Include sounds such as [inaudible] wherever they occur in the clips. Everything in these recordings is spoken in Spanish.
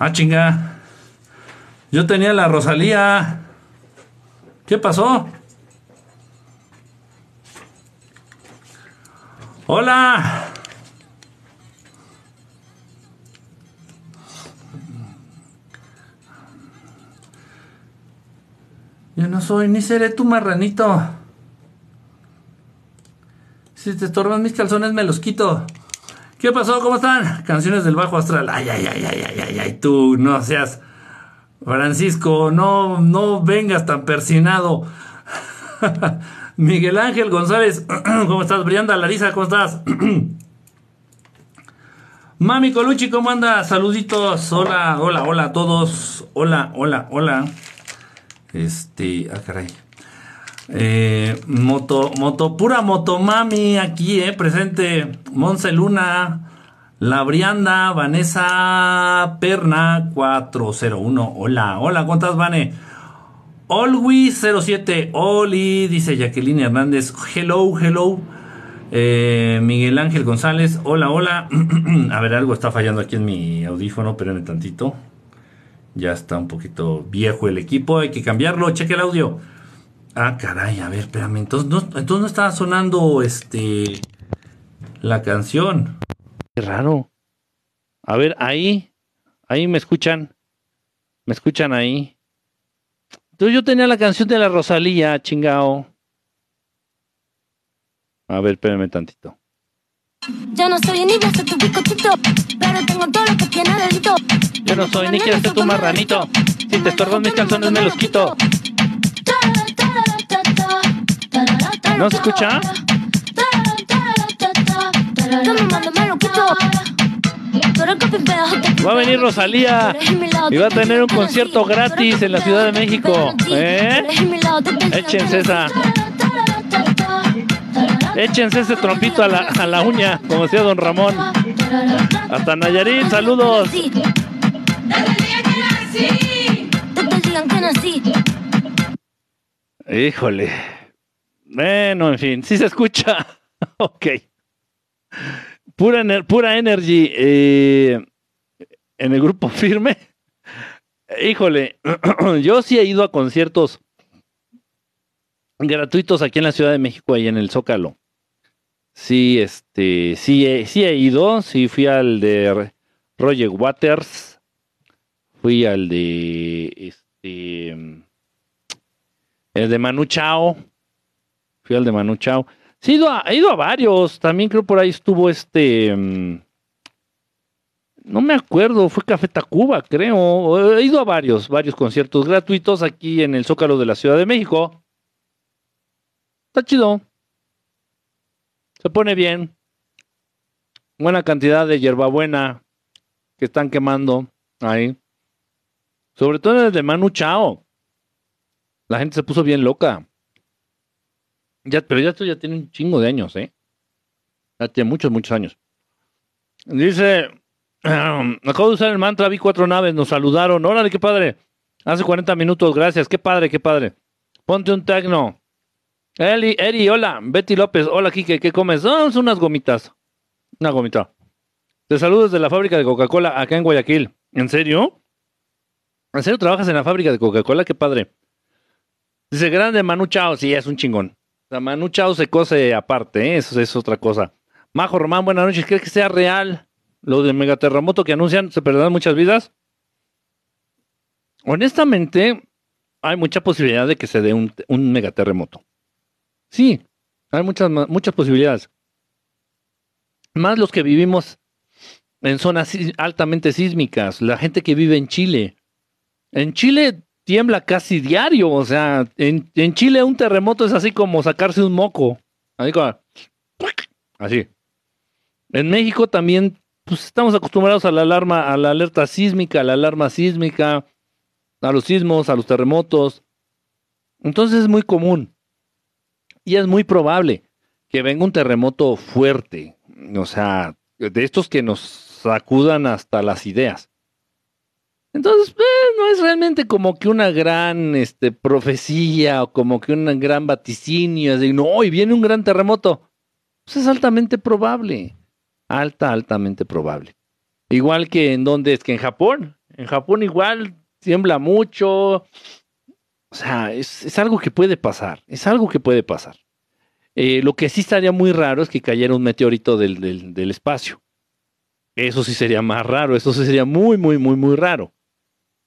Ah, chinga. Yo tenía la Rosalía. ¿Qué pasó? Hola. Soy, ni seré tu marranito. Si te estorban mis calzones, me los quito. ¿Qué pasó? ¿Cómo están? Canciones del Bajo Astral. Ay, ay, ay, ay, ay, ay, ay, tú no seas. Francisco, no, no vengas tan persinado. [laughs] Miguel Ángel González, [clears throat] ¿cómo estás? Brianda Larisa, ¿cómo estás? [clears throat] Mami Colucci, ¿cómo andas? Saluditos. Hola, hola, hola a todos. Hola, hola, hola. Este, ah, caray. Eh, moto, moto, pura motomami aquí, eh, presente. Monse Luna, La Brianda, Vanessa Perna 401. Hola, hola, ¿cuántas Vane? Olwi07, Oli, dice Jacqueline Hernández. Hello, hello. Eh, Miguel Ángel González, hola, hola. [clears throat] A ver, algo está fallando aquí en mi audífono, espérenme tantito. Ya está un poquito viejo el equipo, hay que cambiarlo. Cheque el audio. Ah, caray, a ver, espérame. Entonces no, entonces no estaba sonando este la canción. Qué raro. A ver, ahí, ahí me escuchan. ¿Me escuchan ahí? Entonces yo tenía la canción de la Rosalía, chingao. A ver, espérame tantito. Yo no soy ni de tu picotito, pero tengo todo lo que tiene delito. Yo no soy ni quiero ser tu marranito. Si te estorban mis calzones me los quito. ¿No se escucha? Va a venir Rosalía y va a tener un concierto gratis en la Ciudad de México. ¿Eh? Échense esa. Échense ese trompito a la, a la uña, como decía don Ramón. Hasta Nayarit, saludos. Híjole. Bueno, en fin, sí se escucha. [laughs] ok. Pura, pura Energy eh, en el grupo [laughs] firme. Híjole, [clears throat] yo sí he ido a conciertos gratuitos aquí en la Ciudad de México, ahí en el Zócalo. Sí, este, sí, he, sí he ido, sí fui al de Roger Waters, fui al de, este, el de Manu Chao, fui al de Manu Chao. Sí, he ido a, he ido a varios, también creo por ahí estuvo este, no me acuerdo, fue Café Tacuba, creo. He ido a varios, varios conciertos gratuitos aquí en el Zócalo de la Ciudad de México. Está chido. Se pone bien. Buena cantidad de hierbabuena que están quemando ahí. Sobre todo en el de Manu Chao. La gente se puso bien loca. Ya, pero ya esto ya tiene un chingo de años, ¿eh? Ya tiene muchos, muchos años. Dice, [clears throat] acabo de usar el mantra, vi cuatro naves, nos saludaron. Órale, qué padre. Hace 40 minutos, gracias. Qué padre, qué padre. Ponte un tecno. Eli, Eri, hola. Betty López, hola, Kike, ¿qué comes? son unas gomitas. Una gomita. Te saludo desde la fábrica de Coca-Cola acá en Guayaquil. ¿En serio? ¿En serio trabajas en la fábrica de Coca-Cola? Qué padre. Dice, grande Manu Chao. Sí, es un chingón. O sea, Manu Chao se cose aparte, ¿eh? eso es otra cosa. Majo Román, buenas noches. ¿Crees que sea real lo del megaterremoto que anuncian? ¿Se perderán muchas vidas? Honestamente, hay mucha posibilidad de que se dé un, un megaterremoto. Sí, hay muchas, muchas posibilidades. Más los que vivimos en zonas altamente sísmicas, la gente que vive en Chile. En Chile tiembla casi diario, o sea, en, Chile un terremoto es así como sacarse un moco. Así así. En México también pues, estamos acostumbrados a la alarma, a la alerta sísmica, a la alarma sísmica, a los sismos, a los terremotos. Entonces es muy común y es muy probable que venga un terremoto fuerte, o sea, de estos que nos sacudan hasta las ideas. Entonces, pues, no es realmente como que una gran este, profecía o como que un gran vaticinio, así, no, hoy viene un gran terremoto. Pues es altamente probable, alta, altamente probable. Igual que en donde es que en Japón, en Japón igual tiembla mucho, o sea, es, algo que puede pasar, es algo que puede pasar. Eh, lo que sí estaría muy raro es que cayera un meteorito del, del, espacio. Eso sí sería más raro, eso sí sería muy, muy, muy, muy raro.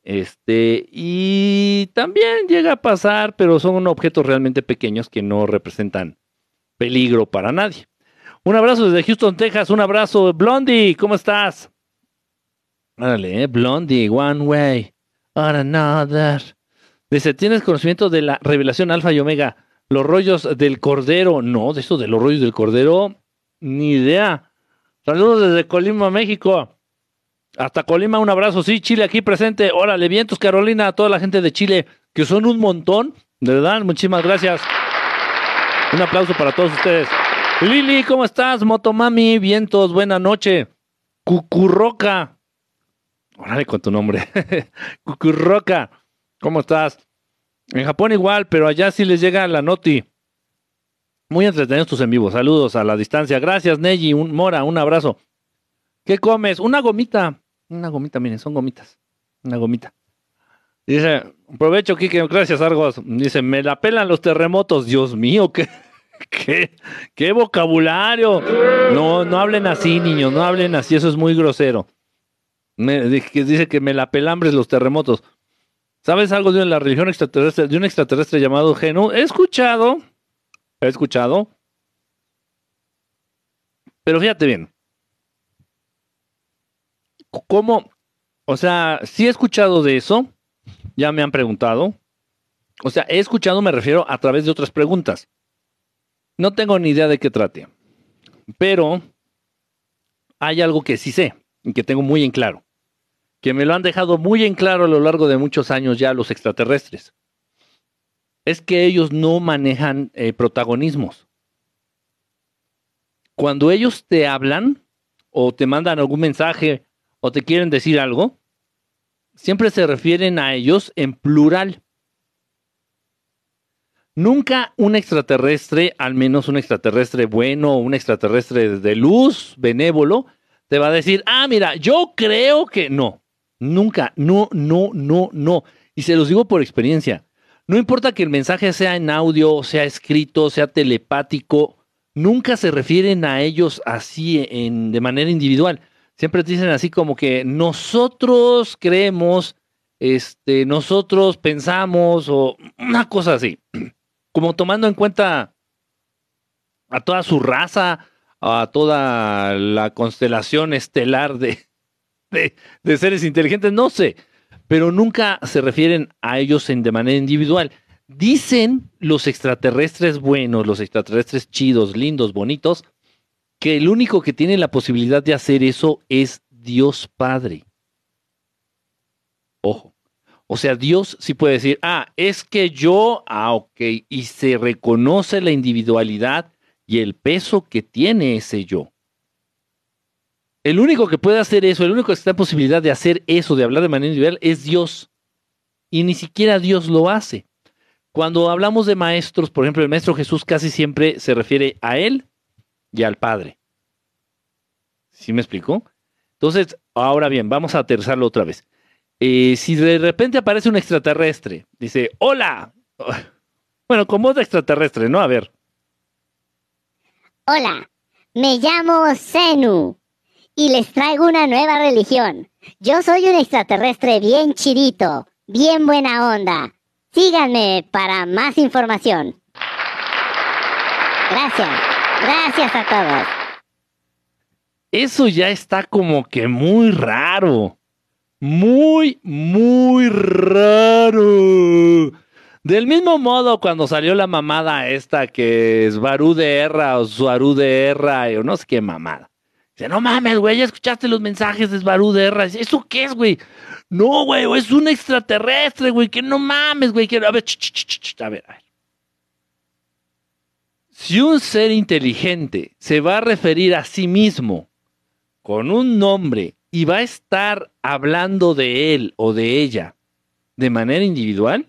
Este, y también llega a pasar, pero son objetos realmente pequeños que no representan peligro para nadie. Un abrazo desde Houston, Texas. Un abrazo, Blondie. ¿Cómo estás? Órale, eh, Blondie, one way or another. Dice, ¿tienes conocimiento de la revelación alfa y omega? Los rollos del cordero. No, de eso de los rollos del cordero, ni idea. Saludos desde Colima, México. Hasta Colima, un abrazo. Sí, Chile aquí presente. Órale, vientos, Carolina, a toda la gente de Chile, que son un montón. De verdad, muchísimas gracias. Un aplauso para todos ustedes. Lili, ¿cómo estás? Motomami, vientos, buena noche. Cucurroca. Órale con tu nombre. [laughs] Cucurroca, ¿cómo estás? En Japón igual, pero allá sí les llega la noti. Muy entretenidos tus en vivo. Saludos a la distancia. Gracias, Neji. Un, Mora, un abrazo. ¿Qué comes? Una gomita. Una gomita, miren, son gomitas. Una gomita. Dice, aprovecho, Kike, gracias, Argos. Dice, me la pelan los terremotos. Dios mío, [laughs] qué, qué, qué vocabulario. No, no hablen así, niños, no hablen así, eso es muy grosero. Me, dice que me la pelambres los terremotos. ¿Sabes algo de la religión extraterrestre, de un extraterrestre llamado Genu? He escuchado, he escuchado. Pero fíjate bien. ¿Cómo? O sea, sí he escuchado de eso. Ya me han preguntado. O sea, he escuchado, me refiero a través de otras preguntas. No tengo ni idea de qué trate. Pero hay algo que sí sé y que tengo muy en claro que me lo han dejado muy en claro a lo largo de muchos años ya los extraterrestres, es que ellos no manejan eh, protagonismos. Cuando ellos te hablan o te mandan algún mensaje o te quieren decir algo, siempre se refieren a ellos en plural. Nunca un extraterrestre, al menos un extraterrestre bueno, un extraterrestre de luz, benévolo, te va a decir, ah, mira, yo creo que no. Nunca, no, no, no, no. Y se los digo por experiencia. No importa que el mensaje sea en audio, sea escrito, sea telepático, nunca se refieren a ellos así en, de manera individual. Siempre te dicen así como que nosotros creemos, este, nosotros pensamos o una cosa así [clears throat] como tomando en cuenta a toda su raza, a toda la constelación estelar de, [laughs] de, seres inteligentes, no sé, pero nunca se refieren a ellos en, de manera individual. Dicen los extraterrestres buenos, los extraterrestres chidos, lindos, bonitos, que el único que tiene la posibilidad de hacer eso es Dios Padre. Ojo. O sea, Dios sí puede decir, ah, es que yo, ah, ok, y se reconoce la individualidad y el peso que tiene ese yo. El único que puede hacer eso, el único que está en posibilidad de hacer eso, de hablar de manera individual, es Dios. Y ni siquiera Dios lo hace. Cuando hablamos de maestros, por ejemplo, el maestro Jesús casi siempre se refiere a él y al Padre. ¿Sí me explicó? Entonces, ahora bien, vamos a aterrizarlo otra vez. Y si de repente aparece un extraterrestre, dice, hola. [laughs] Bueno, como voz extraterrestre, ¿no? A ver. Hola, me llamo Zenu y les traigo una nueva religión. Yo soy un extraterrestre bien chidito, bien buena onda. Síganme para más información. Gracias, gracias a todos. Eso ya está como que muy raro muy, muy raro. Del mismo modo, cuando salió la mamada esta que es Barú de Erra o Suarú de Erra, o no sé qué mamada. No mames, güey, ya escuchaste los mensajes de Barú de Erra. ¿eso qué es, güey? No, güey, es un extraterrestre, güey, que no mames, güey. Que... A ver, a ver, a ver. Si un ser inteligente se va a referir a sí mismo con un nombre y va a estar hablando de él o de ella de manera individual,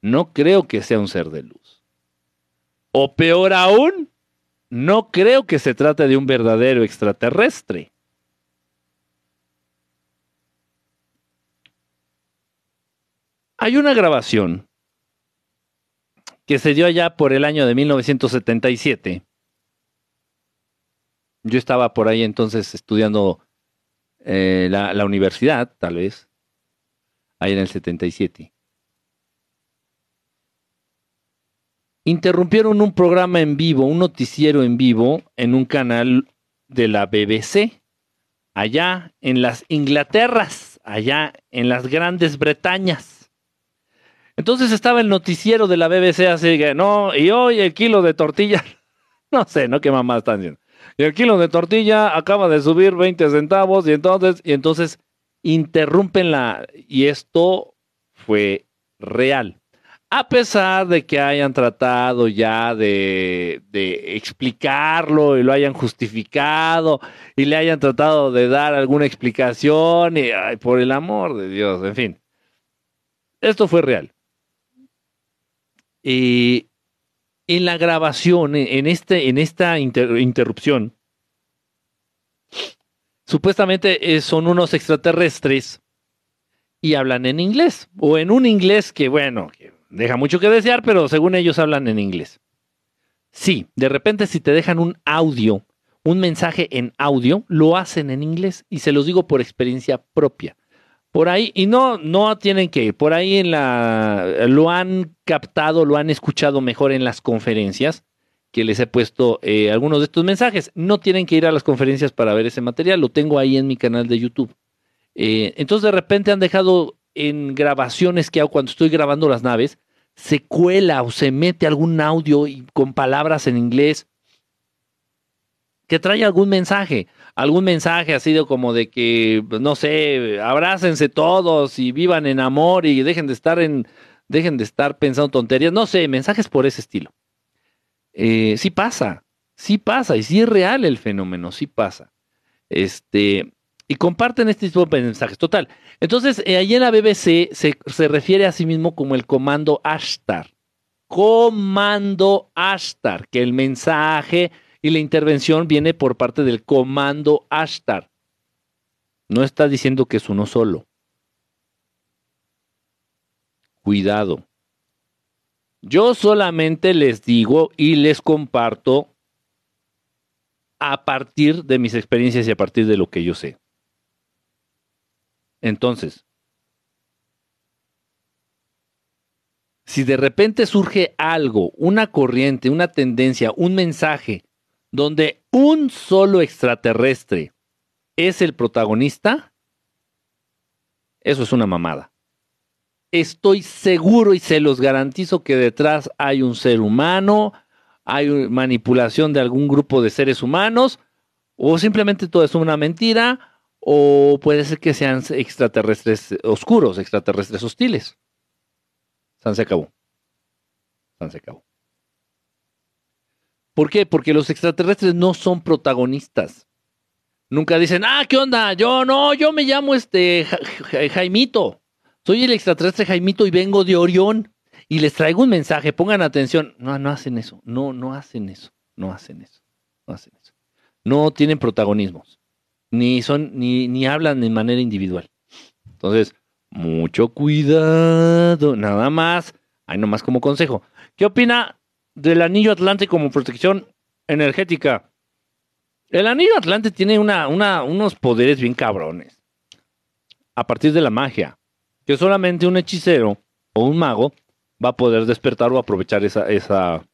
no creo que sea un ser de luz. O peor aún, no creo que se trate de un verdadero extraterrestre. Hay una grabación que se dio allá por el año de 1977. Yo estaba por ahí entonces estudiando eh, la, universidad, tal vez, ahí en el 77. Interrumpieron un programa en vivo, un noticiero en vivo, en un canal de la BBC, allá en las Inglaterras, allá en las Grandes Bretañas. Entonces estaba el noticiero de la BBC así que, no, y hoy el kilo de tortilla, [laughs] no sé, ¿no? ¿Qué mamá están diciendo? Y el kilo de tortilla acaba de subir 20 centavos y entonces, y entonces interrumpen la... Y esto fue real. A pesar de que hayan tratado ya de, explicarlo y lo hayan justificado y le hayan tratado de dar alguna explicación y por el amor de Dios, en fin. Esto fue real. Y en la grabación, en, este, en esta interrupción, supuestamente eh, son unos extraterrestres y hablan en inglés, o en un inglés que, bueno, deja mucho que desear, pero según ellos hablan en inglés. Sí, de repente si te dejan un audio, un mensaje en audio, lo hacen en inglés y se los digo por experiencia propia. Por ahí, y no, no tienen que ir, por ahí en la, lo han captado, lo han escuchado mejor en las conferencias que les he puesto eh, algunos de estos mensajes. No tienen que ir a las conferencias para ver ese material, lo tengo ahí en mi canal de YouTube. Eh, entonces de repente han dejado en grabaciones que hago cuando estoy grabando las naves, se cuela o se mete algún audio y, con palabras en inglés que trae algún mensaje algún mensaje así de como de que, no sé, abrácense todos y vivan en amor y dejen de estar en, dejen de estar pensando tonterías, no sé, mensajes por ese estilo. Eh, sí pasa, sí pasa, y sí es real el fenómeno, sí pasa. Este, y comparten este tipo de mensajes. Total. Entonces, eh, en la BBC se, se, refiere a sí mismo como el comando Ashtar. comando Ashtar, que el mensaje y la intervención viene por parte del comando Ashtar. No está diciendo que es uno solo. Cuidado. Yo solamente les digo y les comparto a partir de mis experiencias y a partir de lo que yo sé. Entonces, si de repente surge algo, una corriente, una tendencia, un mensaje, donde un solo extraterrestre es el protagonista, eso es una mamada. Estoy seguro y se los garantizo que detrás hay un ser humano, hay manipulación de algún grupo de seres humanos, o simplemente todo es una mentira, o puede ser que sean extraterrestres oscuros, extraterrestres hostiles. San se acabó. San se acabó. ¿Por qué? Porque los extraterrestres no son protagonistas. Nunca dicen, ah, ¿qué onda? Yo no, yo me llamo este Jaimito. Soy el extraterrestre Jaimito y vengo de Orión. Y les traigo un mensaje, pongan atención. No, no hacen eso. No, no hacen eso. No hacen eso. No hacen eso. No tienen protagonismos. Ni son, ni, ni hablan de manera individual. Entonces, mucho cuidado, nada más. Hay nomás como consejo. ¿Qué opina del anillo Atlante como protección energética? El anillo Atlante tiene una, unos poderes bien cabrones. A partir de la magia. Que solamente un hechicero o un mago va a poder despertar o aprovechar esa, esa,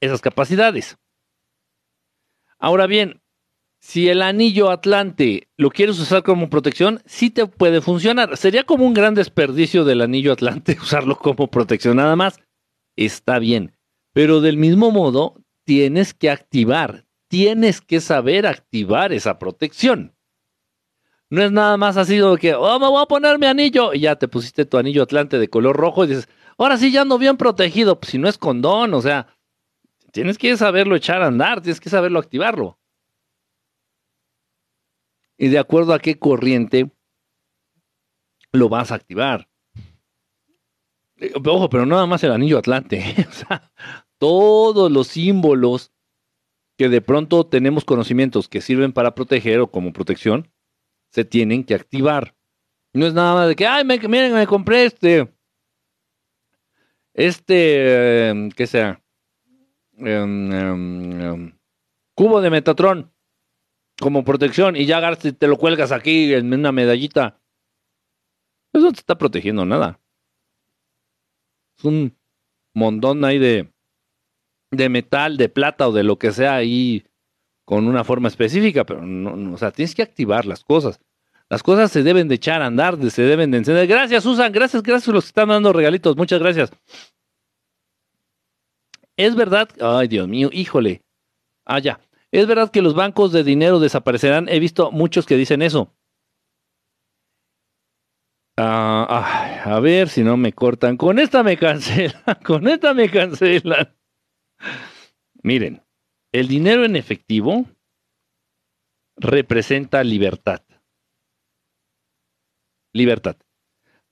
esas capacidades. Ahora bien, si el anillo Atlante lo quieres usar como protección, sí te puede funcionar. Sería como un gran desperdicio del anillo Atlante [laughs] usarlo como protección nada más. Está bien. Pero del mismo modo, tienes que activar, tienes que saber activar esa protección. No es nada más así de que, oh, me voy a poner mi anillo y ya te pusiste tu anillo Atlante de color rojo y dices, ahora sí ya ando bien protegido. Pues si no es condón, o sea, tienes que saberlo echar a andar, tienes que saberlo activarlo y de acuerdo a qué corriente lo vas a activar. Eh, ojo, pero nada más el anillo Atlante. [laughs] todos los símbolos que de pronto tenemos conocimientos que sirven para proteger o como protección, se tienen que activar. No es nada más de que, ay, miren, me compré este, este, em, ¿qué sea? Em, em, cubo de Metatron como protección y ya te lo cuelgas aquí en una medallita. Eso no te está protegiendo nada. Es un montón ahí de, de metal, de plata o de lo que sea ahí con una forma específica, pero no, o sea, tienes que activar las cosas. Las cosas se deben de echar a andar, se deben de encender. Gracias, Susan, gracias, gracias a los que están dando regalitos, muchas gracias. Es verdad, ay Dios mío, híjole. Ah, ya. ¿Es verdad que los bancos de dinero desaparecerán? He visto muchos que dicen eso. Ah, a ver si no me cortan. Con esta me cancelan. [laughs] Con esta me cancelan. Miren, el dinero en efectivo representa libertad. Libertad.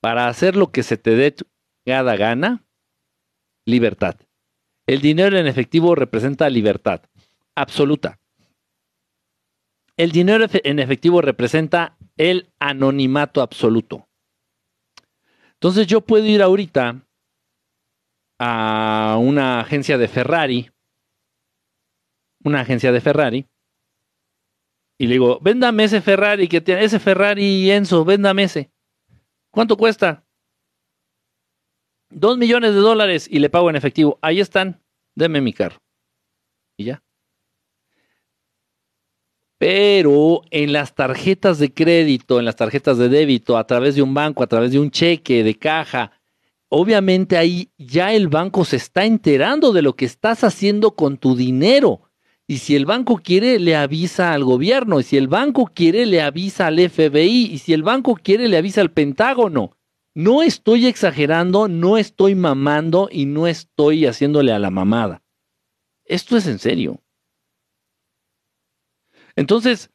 Para hacer lo que se te dé cada gana, libertad. El dinero en efectivo representa libertad absoluta. El dinero en efectivo representa el anonimato absoluto. Entonces yo puedo ir ahorita a una agencia de Ferrari, una agencia de Ferrari, y le digo, véndame ese Ferrari que tiene, ese Ferrari Enzo, véndame ese. ¿Cuánto cuesta? Dos millones de dólares y le pago en efectivo. Ahí están, deme mi carro. Y ya. Pero en las tarjetas de crédito, en las tarjetas de débito, a través de un banco, a través de un cheque de caja, obviamente ahí ya el banco se está enterando de lo que estás haciendo con tu dinero. Y si el banco quiere, le avisa al gobierno. Y si el banco quiere, le avisa al FBI. Y si el banco quiere, le avisa al Pentágono. No estoy exagerando, no estoy mamando y no estoy haciéndole a la mamada. Esto es en serio. Entonces,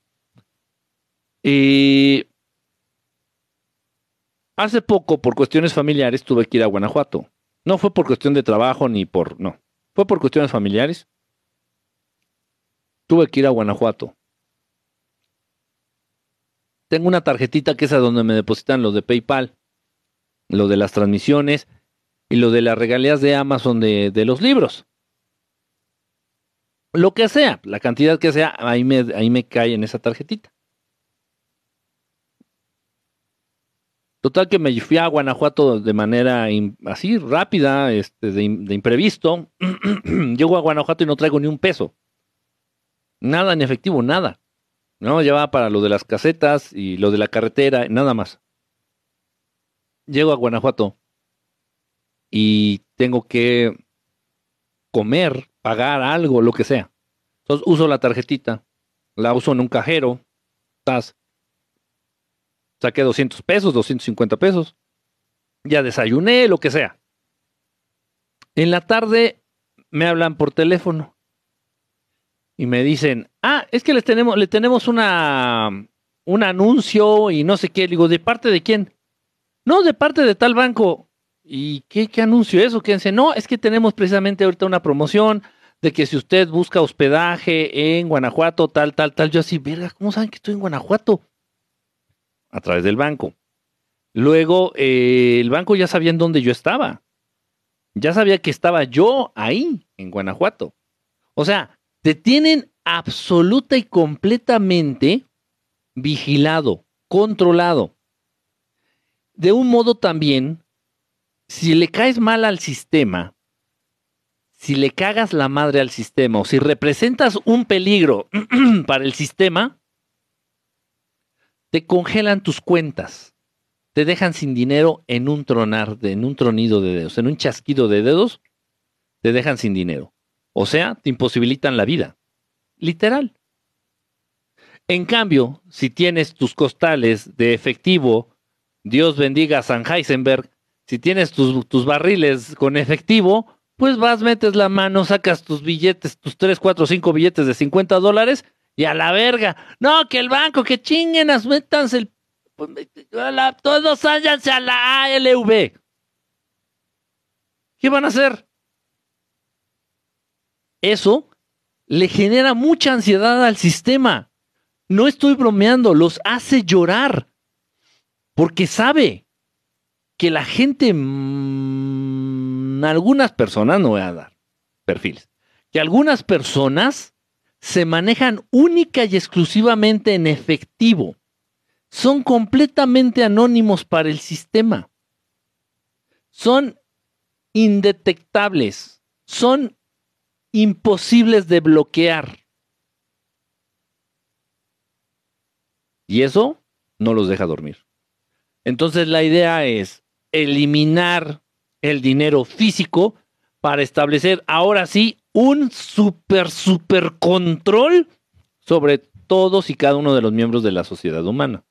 eh, hace poco, por cuestiones familiares, tuve que ir a Guanajuato. No fue por cuestión de trabajo ni por... No, fue por cuestiones familiares. Tuve que ir a Guanajuato. Tengo una tarjetita que es a donde me depositan los de PayPal, lo de las transmisiones y lo de las regalías de Amazon de, de los libros. Lo que sea, la cantidad que sea, ahí me, ahí me cae en esa tarjetita. Total que me fui a Guanajuato de manera así rápida, este, de, de imprevisto. [clears throat] Llego a Guanajuato y no traigo ni un peso. Nada en efectivo, nada. No, llevaba para lo de las casetas y lo de la carretera, nada más. Llego a Guanajuato y tengo que comer, pagar algo, lo que sea. Entonces uso la tarjetita, la uso en un cajero, tas, saqué 200 pesos, 250 pesos, ya desayuné, lo que sea. En la tarde me hablan por teléfono y me dicen, ah, es que les tenemos, le tenemos una, un anuncio y no sé qué. Digo, ¿de parte de quién? No, de parte de tal banco. ¿Y qué, qué anuncio es? O qué dice, no, es que tenemos precisamente ahorita una promoción de que si usted busca hospedaje en Guanajuato, tal, tal, tal, yo así, verga, ¿cómo saben que estoy en Guanajuato? A través del banco. Luego, eh, el banco ya sabía en dónde yo estaba. Ya sabía que estaba yo ahí, en Guanajuato. O sea, te tienen absoluta y completamente vigilado, controlado. De un modo también si le caes mal al sistema, si le cagas la madre al sistema o si representas un peligro [clears throat] para el sistema, te congelan tus cuentas, te dejan sin dinero en un tronar, en un tronido de dedos, en un chasquido de dedos, te dejan sin dinero. O sea, te imposibilitan la vida. Literal. En cambio, si tienes tus costales de efectivo, Dios bendiga a San Heisenberg, si tienes tus, barriles con efectivo, pues vas, metes la mano, sacas tus billetes, tus 3, 4, 5 billetes de 50 dólares y a la verga. No, que el banco, que chinguen, métanse el... todos váyanse a la ALV. ¿Qué van a hacer? Eso le genera mucha ansiedad al sistema. No estoy bromeando, los hace llorar. Porque sabe que la gente, mm, algunas personas, no voy a dar perfiles, que algunas personas se manejan única y exclusivamente en efectivo. Son completamente anónimos para el sistema. Son indetectables. Son imposibles de bloquear. Y eso no los deja dormir. Entonces la idea es, eliminar el dinero físico para establecer ahora sí un super, super control sobre todos y cada uno de los miembros de la sociedad humana.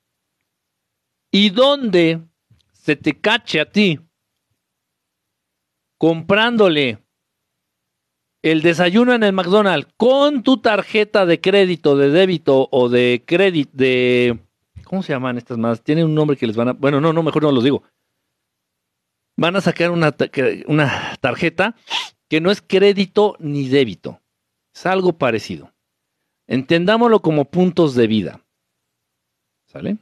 Y donde se te cache a ti comprándole el desayuno en el McDonald's con tu tarjeta de crédito, de débito o de crédito, de... ¿Cómo se llaman estas más? Tienen un nombre que les van a... Bueno, no, no, mejor no los digo van a sacar una, una tarjeta que no es crédito ni débito. Es algo parecido. Entendámoslo como puntos de vida. ¿Sale?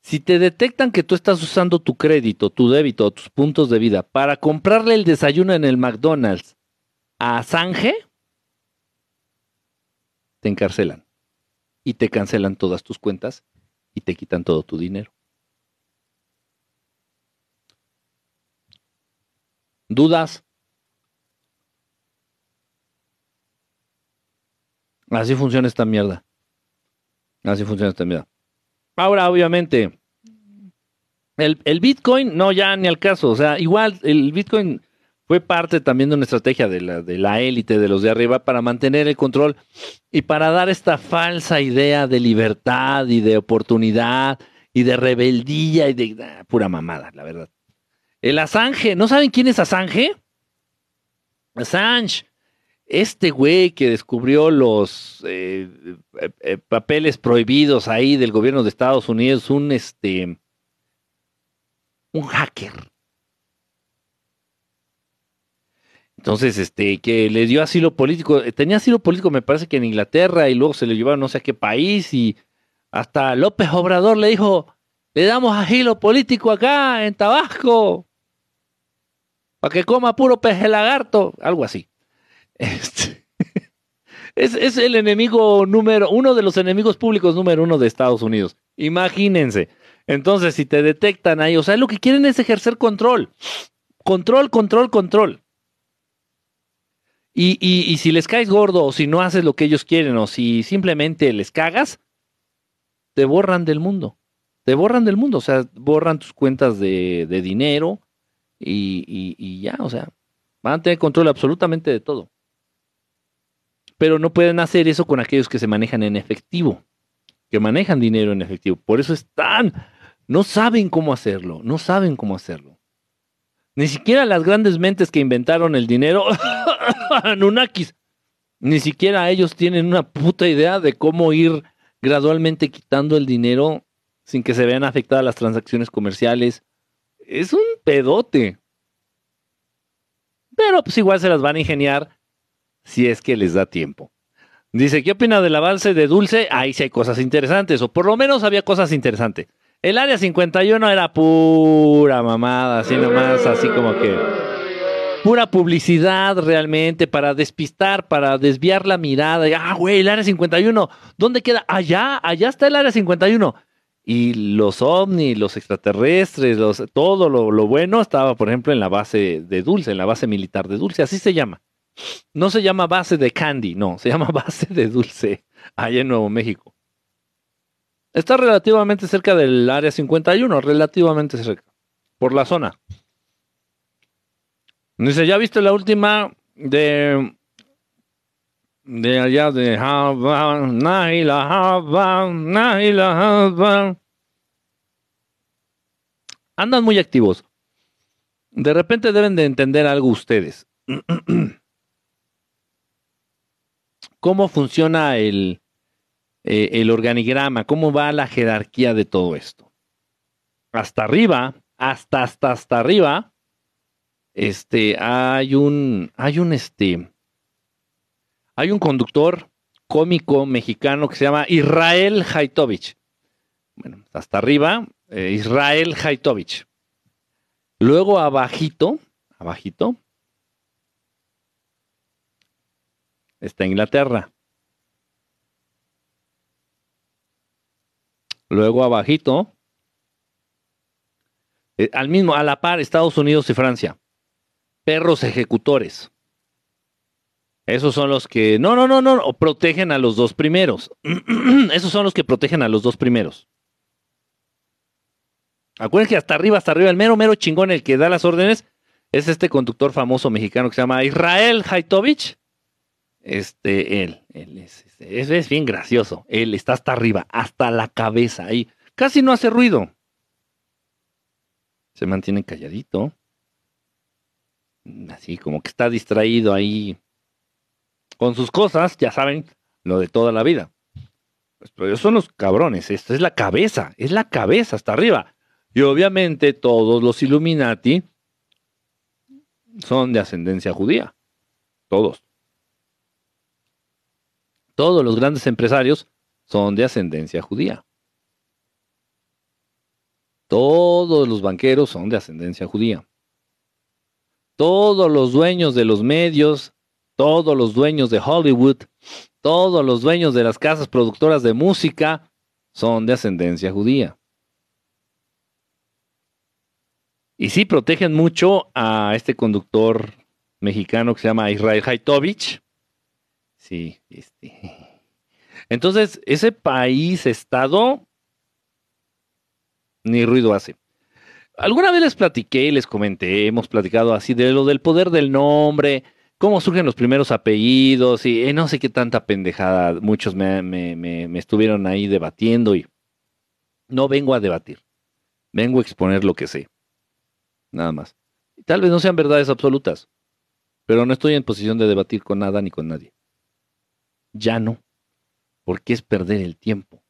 Si te detectan que tú estás usando tu crédito, tu débito o tus puntos de vida para comprarle el desayuno en el McDonald's a Sange, te encarcelan y te cancelan todas tus cuentas y te quitan todo tu dinero. ¿Dudas? Así funciona esta mierda. Así funciona esta mierda. Ahora, obviamente, el, el, Bitcoin, no, ya ni al caso. O sea, igual el Bitcoin fue parte también de una estrategia de la, de la élite, de los de arriba, para mantener el control y para dar esta falsa idea de libertad y de oportunidad y de rebeldía y de ah, pura mamada, la verdad. El Assange, ¿no saben quién es Assange? Assange, este güey que descubrió los eh, eh, eh, papeles prohibidos ahí del gobierno de Estados Unidos, un este, un hacker. Entonces, este, que le dio asilo político, tenía asilo político me parece que en Inglaterra y luego se le llevaron no sé a qué país y hasta López Obrador le dijo, le damos asilo político acá en Tabasco para que coma puro peje lagarto, algo así. [laughs] Este, es, es, el enemigo número, uno de los enemigos públicos número uno de Estados Unidos. Imagínense. Entonces, si te detectan ahí, o sea, lo que quieren es ejercer control. Control, control, control. Y, y, si les caes gordo o si no haces lo que ellos quieren o si simplemente les cagas, te borran del mundo. Te borran del mundo, o sea, borran tus cuentas de, de dinero y, y, ya, o sea, van a tener control absolutamente de todo. Pero no pueden hacer eso con aquellos que se manejan en efectivo, que manejan dinero en efectivo. Por eso están, no saben cómo hacerlo, no saben cómo hacerlo. Ni siquiera las grandes mentes que inventaron el dinero, [laughs] Anunnakis, ni siquiera ellos tienen una puta idea de cómo ir gradualmente quitando el dinero sin que se vean afectadas las transacciones comerciales. Es un pedote. Pero pues igual se las van a ingeniar si es que les da tiempo. Dice, ¿qué opina del avance de Dulce? Ahí sí hay cosas interesantes, o por lo menos había cosas interesantes. El área 51 era pura mamada, así nomás, así como que pura publicidad realmente para despistar, para desviar la mirada. Ah, güey, el área 51, ¿dónde queda? Allá, allá está el área 51. Y los ovnis, los extraterrestres, los, todo lo, lo bueno estaba, por ejemplo, en la base de Dulce, en la base militar de Dulce, así se llama. No se llama base de Candy, no, se llama [laughs] base de Dulce, allá en Nuevo México. Está relativamente cerca del área 51, relativamente cerca, por la zona. Dice, ¿ya viste la última de de allá de Java, Nahila Java, Nahila Java? Andan muy activos. De repente deben de entender algo ustedes. [clears throat] ¿Cómo funciona el, eh, el organigrama, cómo va la jerarquía de todo esto. Hasta arriba, hasta, hasta, hasta arriba, este, hay un, hay un, este, hay un conductor cómico mexicano que se llama Israel Haitovich. Bueno, hasta arriba, eh, Israel Haitovich. Luego abajito, abajito, está Inglaterra. Luego abajito, eh, al mismo, a la par, Estados Unidos y Francia. Perros ejecutores. Esos son los que, no, no, no, no, protegen a los dos primeros. [clears throat] Esos son los que protegen a los dos primeros. Acuérdense que hasta arriba, hasta arriba, el mero, mero chingón, el que da las órdenes, es este conductor famoso mexicano que se llama Israel Haitovich. Este, él, él es, es, bien gracioso. Él está hasta arriba, hasta la cabeza, ahí. Casi no hace ruido. Se mantiene calladito. Así como que está distraído ahí con sus cosas, ya saben, lo de toda la vida. Pues, pero ellos son los cabrones, esto es la cabeza, es la cabeza hasta arriba. Y obviamente todos los Illuminati son de ascendencia judía. Todos. Todos los grandes empresarios son de ascendencia judía. Todos los banqueros son de ascendencia judía. Todos los dueños de los medios, todos los dueños de Hollywood, todos los dueños de las casas productoras de música son de ascendencia judía. Y sí protegen mucho a este conductor mexicano que se llama Israel Haitovich, Sí, este. Entonces, ese país, estado, ni ruido hace. Alguna vez les platiqué les comenté, hemos platicado así de lo del poder del nombre, cómo surgen los primeros apellidos y eh, no sé qué tanta pendejada. Muchos me, me, me, estuvieron ahí debatiendo y no vengo a debatir, vengo a exponer lo que sé. Nada más. Tal vez no sean verdades absolutas, pero no estoy en posición de debatir con nada ni con nadie ya no, porque es perder el tiempo.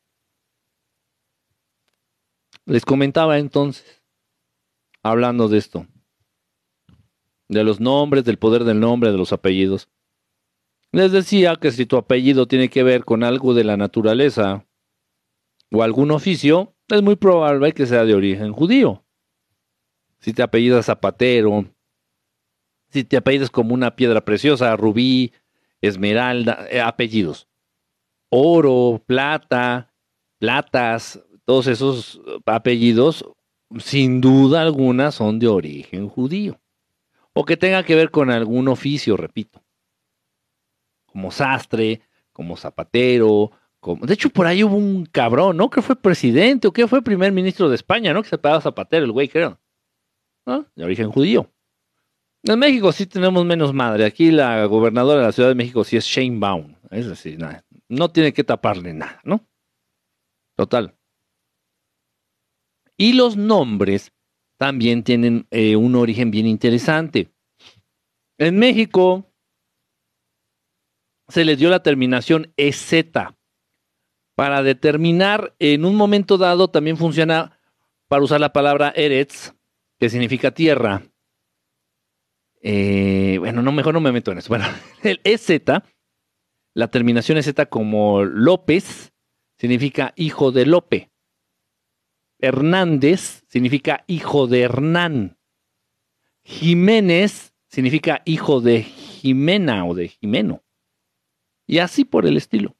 Les comentaba entonces, hablando de esto, de los nombres, del poder del nombre, de los apellidos. Les decía que si tu apellido tiene que ver con algo de la naturaleza o algún oficio, es muy probable que sea de origen judío. Si te apellidas Zapatero, si te apellidas como una piedra preciosa, rubí, esmeralda, eh, apellidos. Oro, plata, platas, todos esos apellidos, sin duda alguna, son de origen judío. O que tenga que ver con algún oficio, repito. Como sastre, como zapatero, como... De hecho, por ahí hubo un cabrón, ¿no? Que fue presidente o que fue primer ministro de España, ¿no? Que se pagaba zapatero, el güey, creo. De origen judío. En México sí tenemos menos madre. Aquí la gobernadora de la Ciudad de México sí es Shane Baum. Es decir, no tiene que taparle nada, ¿no? Total. Y los nombres también tienen eh, un origen bien interesante. En México se les dio la terminación EZ. Para determinar, en un momento dado también funciona para usar la palabra Eretz, que significa tierra eh, bueno, no, mejor no me meto en eso. [laughs] Bueno, el EZ, la terminación EZ como López, significa hijo de Lope. Hernández significa hijo de Hernán. Jiménez significa hijo de Jimena o de Jimeno. Y así por el estilo.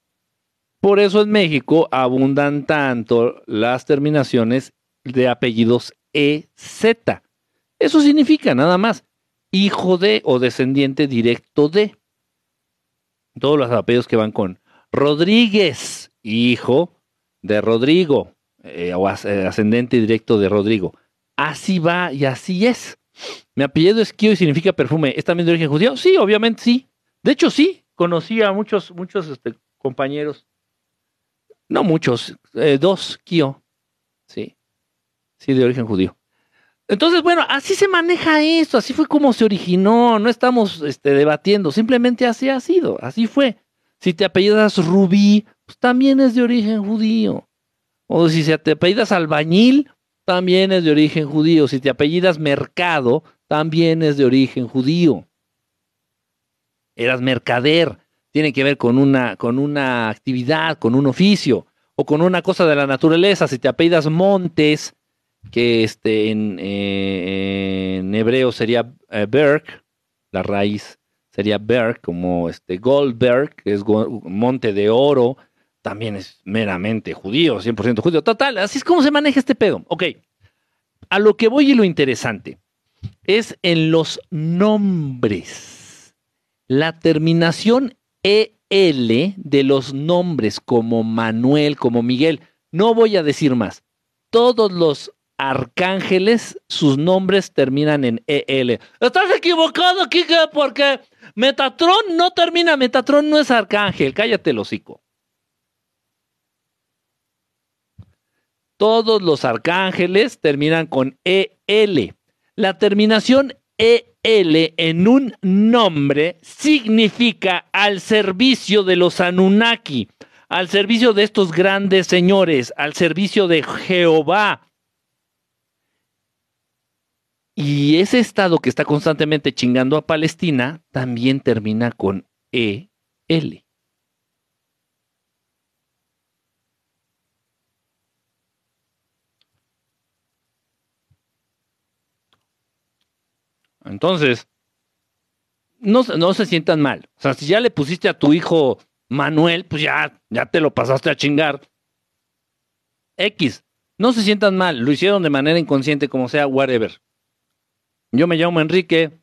Por eso en México abundan tanto las terminaciones de apellidos EZ. Eso significa nada más hijo de o descendiente directo de. Todos los apellidos que van con Rodríguez, hijo de Rodrigo, eh, o eh, ascendente directo de Rodrigo. Así va y así es. Mi apellido es Kio y significa perfume. ¿Es también de origen judío? Sí, obviamente sí. De hecho, sí. Conocí a muchos, muchos este, compañeros. No muchos, eh, dos Kio. Sí. Sí, de origen judío. Entonces, bueno, así se maneja esto, así fue como se originó, no estamos este, debatiendo, simplemente así ha sido, así fue. Si te apellidas Rubí, pues también es de origen judío. O si te apellidas Albañil, también es de origen judío. Si te apellidas Mercado, también es de origen judío. Eras mercader, tiene que ver con una, con una actividad, con un oficio o con una cosa de la naturaleza. Si te apellidas Montes, que este, en, eh, hebreo sería eh, Berg, la raíz sería Berg, como este Goldberg, que es monte de oro, también es meramente judío, 100% judío. Total, así es como se maneja este pedo. Ok, a lo que voy y lo interesante es en los nombres. La terminación EL de los nombres como Manuel, como Miguel. No voy a decir más. Todos los arcángeles, sus nombres terminan en EL. Estás equivocado, Kike, porque Metatron no termina, Metatron no es arcángel, cállate el hocico. Todos los arcángeles terminan con EL. La terminación EL en un nombre significa al servicio de los Anunnaki, al servicio de estos grandes señores, al servicio de Jehová, y ese estado que está constantemente chingando a Palestina también termina con EL. Entonces, no, no, se sientan mal. O sea, si ya le pusiste a tu hijo Manuel, pues ya, ya te lo pasaste a chingar. X. No se sientan mal. Lo hicieron de manera inconsciente, como sea, whatever. Yo me llamo Enrique.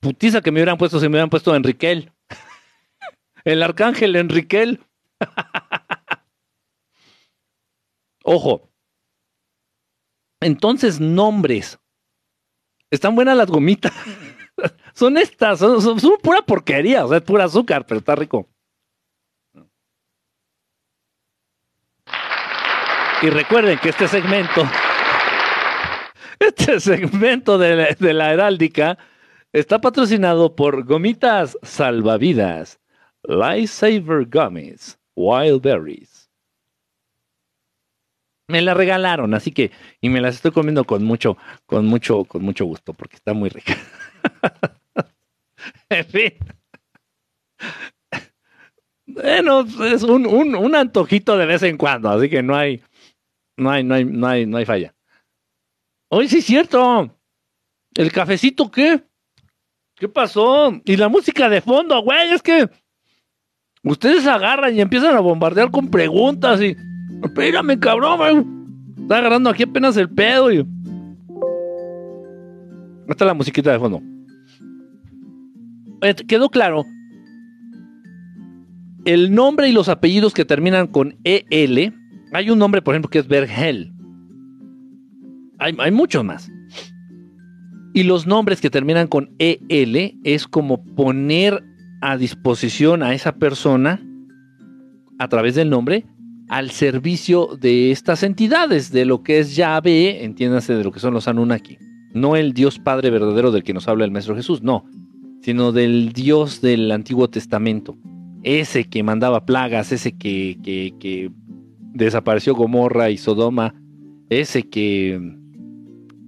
putiza que me hubieran puesto si me hubieran puesto Enriquel. [laughs] El arcángel Enriquel. [laughs] Ojo. Entonces, nombres. Están buenas las gomitas. [laughs] son estas, son, pura porquería, o sea, es pura azúcar, pero está rico. Y recuerden que este segmento [laughs] este segmento de la, heráldica está patrocinado por Gomitas Salvavidas, Lifesaver Gummies, Wild Berries. Me la regalaron, así que, y me las estoy comiendo con mucho, con mucho, con mucho gusto, porque está muy rica. [laughs] en fin. Bueno, es un, un, antojito de vez en cuando, así que no hay, no hay, no hay, no hay, no hay falla. Hoy sí es cierto. ¿El cafecito qué? ¿Qué pasó? Y la música de fondo, güey, es que ustedes agarran y empiezan a bombardear con preguntas y. Espérame, cabrón, güey. Está agarrando aquí apenas el pedo y. Está la musiquita de fondo. Quedó claro el nombre y los apellidos que terminan con EL, hay un nombre, por ejemplo, que es Bergel. Hay, hay muchos más. Y los nombres que terminan con EL es como poner a disposición a esa persona a través del nombre al servicio de estas entidades, de lo que es Yahvé, entiéndase de lo que son los Anunnaki. No el Dios Padre verdadero del que nos habla el Maestro Jesús, no, sino del Dios del Antiguo Testamento ese que mandaba plagas, ese que, que, desapareció Gomorra y Sodoma, ese que,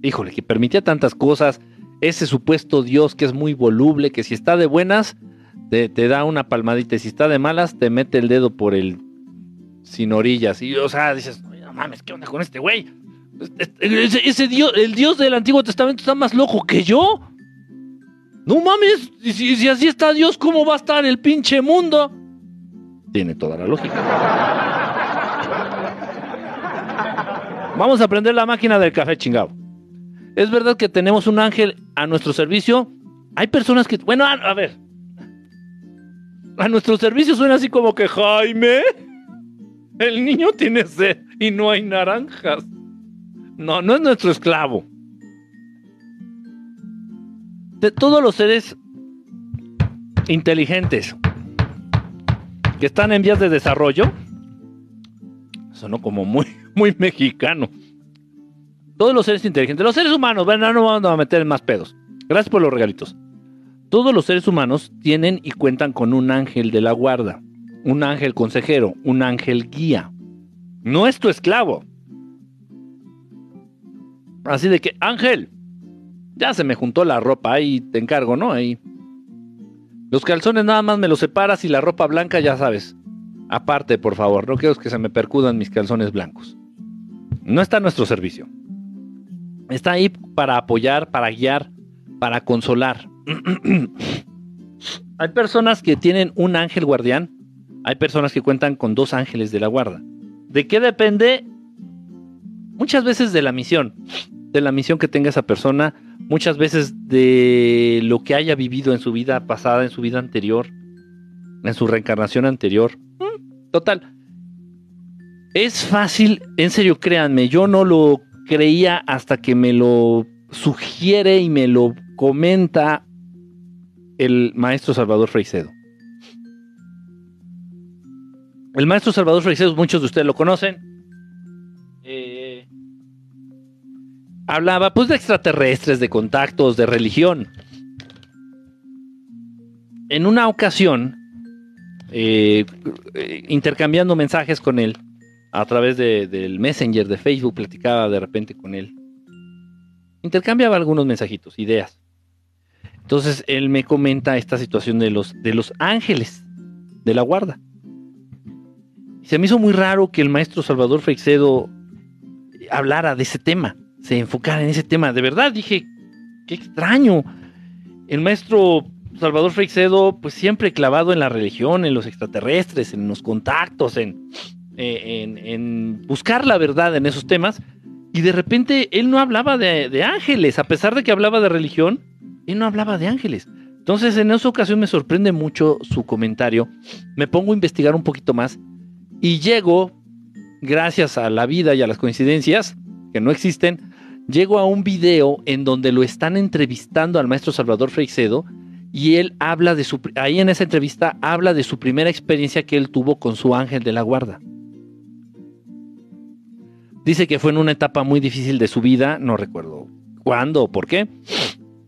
híjole, que permitía tantas cosas, ese supuesto Dios que es muy voluble, que si está de buenas, te, da una palmadita, y si está de malas, te mete el dedo por el sin orillas. Y, o sea, dices, no mames, ¿qué onda con este güey? Ese, Dios, el Dios del Antiguo Testamento está más loco que yo. No mames, si, si, así está Dios, ¿cómo va a estar el pinche mundo? Tiene toda la lógica. Vamos a prender la máquina del café chingado. Es verdad que tenemos un ángel a nuestro servicio. Hay personas que, bueno, a, ver. A nuestro servicio suena así como que Jaime, el niño tiene sed y no hay naranjas. No, no es nuestro esclavo de todos los seres inteligentes que están en vías de desarrollo, sonó como muy, muy mexicano. Todos los seres inteligentes, los seres humanos, bueno, no vamos a meter más pedos. Gracias por los regalitos. Todos los seres humanos tienen y cuentan con un ángel de la guarda, un ángel consejero, un ángel guía. No es tu esclavo. Así de que, ángel, ya se me juntó la ropa, ahí te encargo, ¿no? Ahí. Los calzones nada más me los separas y la ropa blanca, ya sabes. Aparte, por favor, no quiero que se me percudan mis calzones blancos. No está a nuestro servicio. Está ahí para apoyar, para guiar, para consolar. [clears throat] hay personas que tienen un ángel guardián. Hay personas que cuentan con dos ángeles de la guarda. ¿De qué depende? Muchas veces de la misión. De la misión que tenga esa persona muchas veces de lo que haya vivido en su vida pasada, en su vida anterior, en su reencarnación anterior. Mm, total. Es fácil, en serio, créanme, yo no lo creía hasta que me lo sugiere y me lo comenta el maestro Salvador Freicedo. El maestro Salvador Freicedo, muchos de ustedes lo conocen, hablaba pues de extraterrestres, de contactos, de religión. En una ocasión, eh, intercambiando mensajes con él a través del Messenger de Facebook, platicaba de repente con él. Intercambiaba algunos mensajitos, ideas. Entonces él me comenta esta situación de los, de los ángeles de la guarda. Y se me hizo muy raro que el maestro Salvador Freixedo hablara de ese tema se enfocara en ese tema. De verdad, dije, qué extraño. El maestro Salvador Freixedo, pues siempre clavado en la religión, en los extraterrestres, en los contactos, en, eh, en, buscar la verdad en esos temas. Y de repente él no hablaba de, de, ángeles, a pesar de que hablaba de religión, él no hablaba de ángeles. Entonces en esa ocasión me sorprende mucho su comentario. Me pongo a investigar un poquito más y llego, gracias a la vida y a las coincidencias, que no existen, llego a un video en donde lo están entrevistando al maestro Salvador Freixedo y él habla de su, ahí en esa entrevista habla de su primera experiencia que él tuvo con su ángel de la guarda. Dice que fue en una etapa muy difícil de su vida, no recuerdo cuándo o por qué.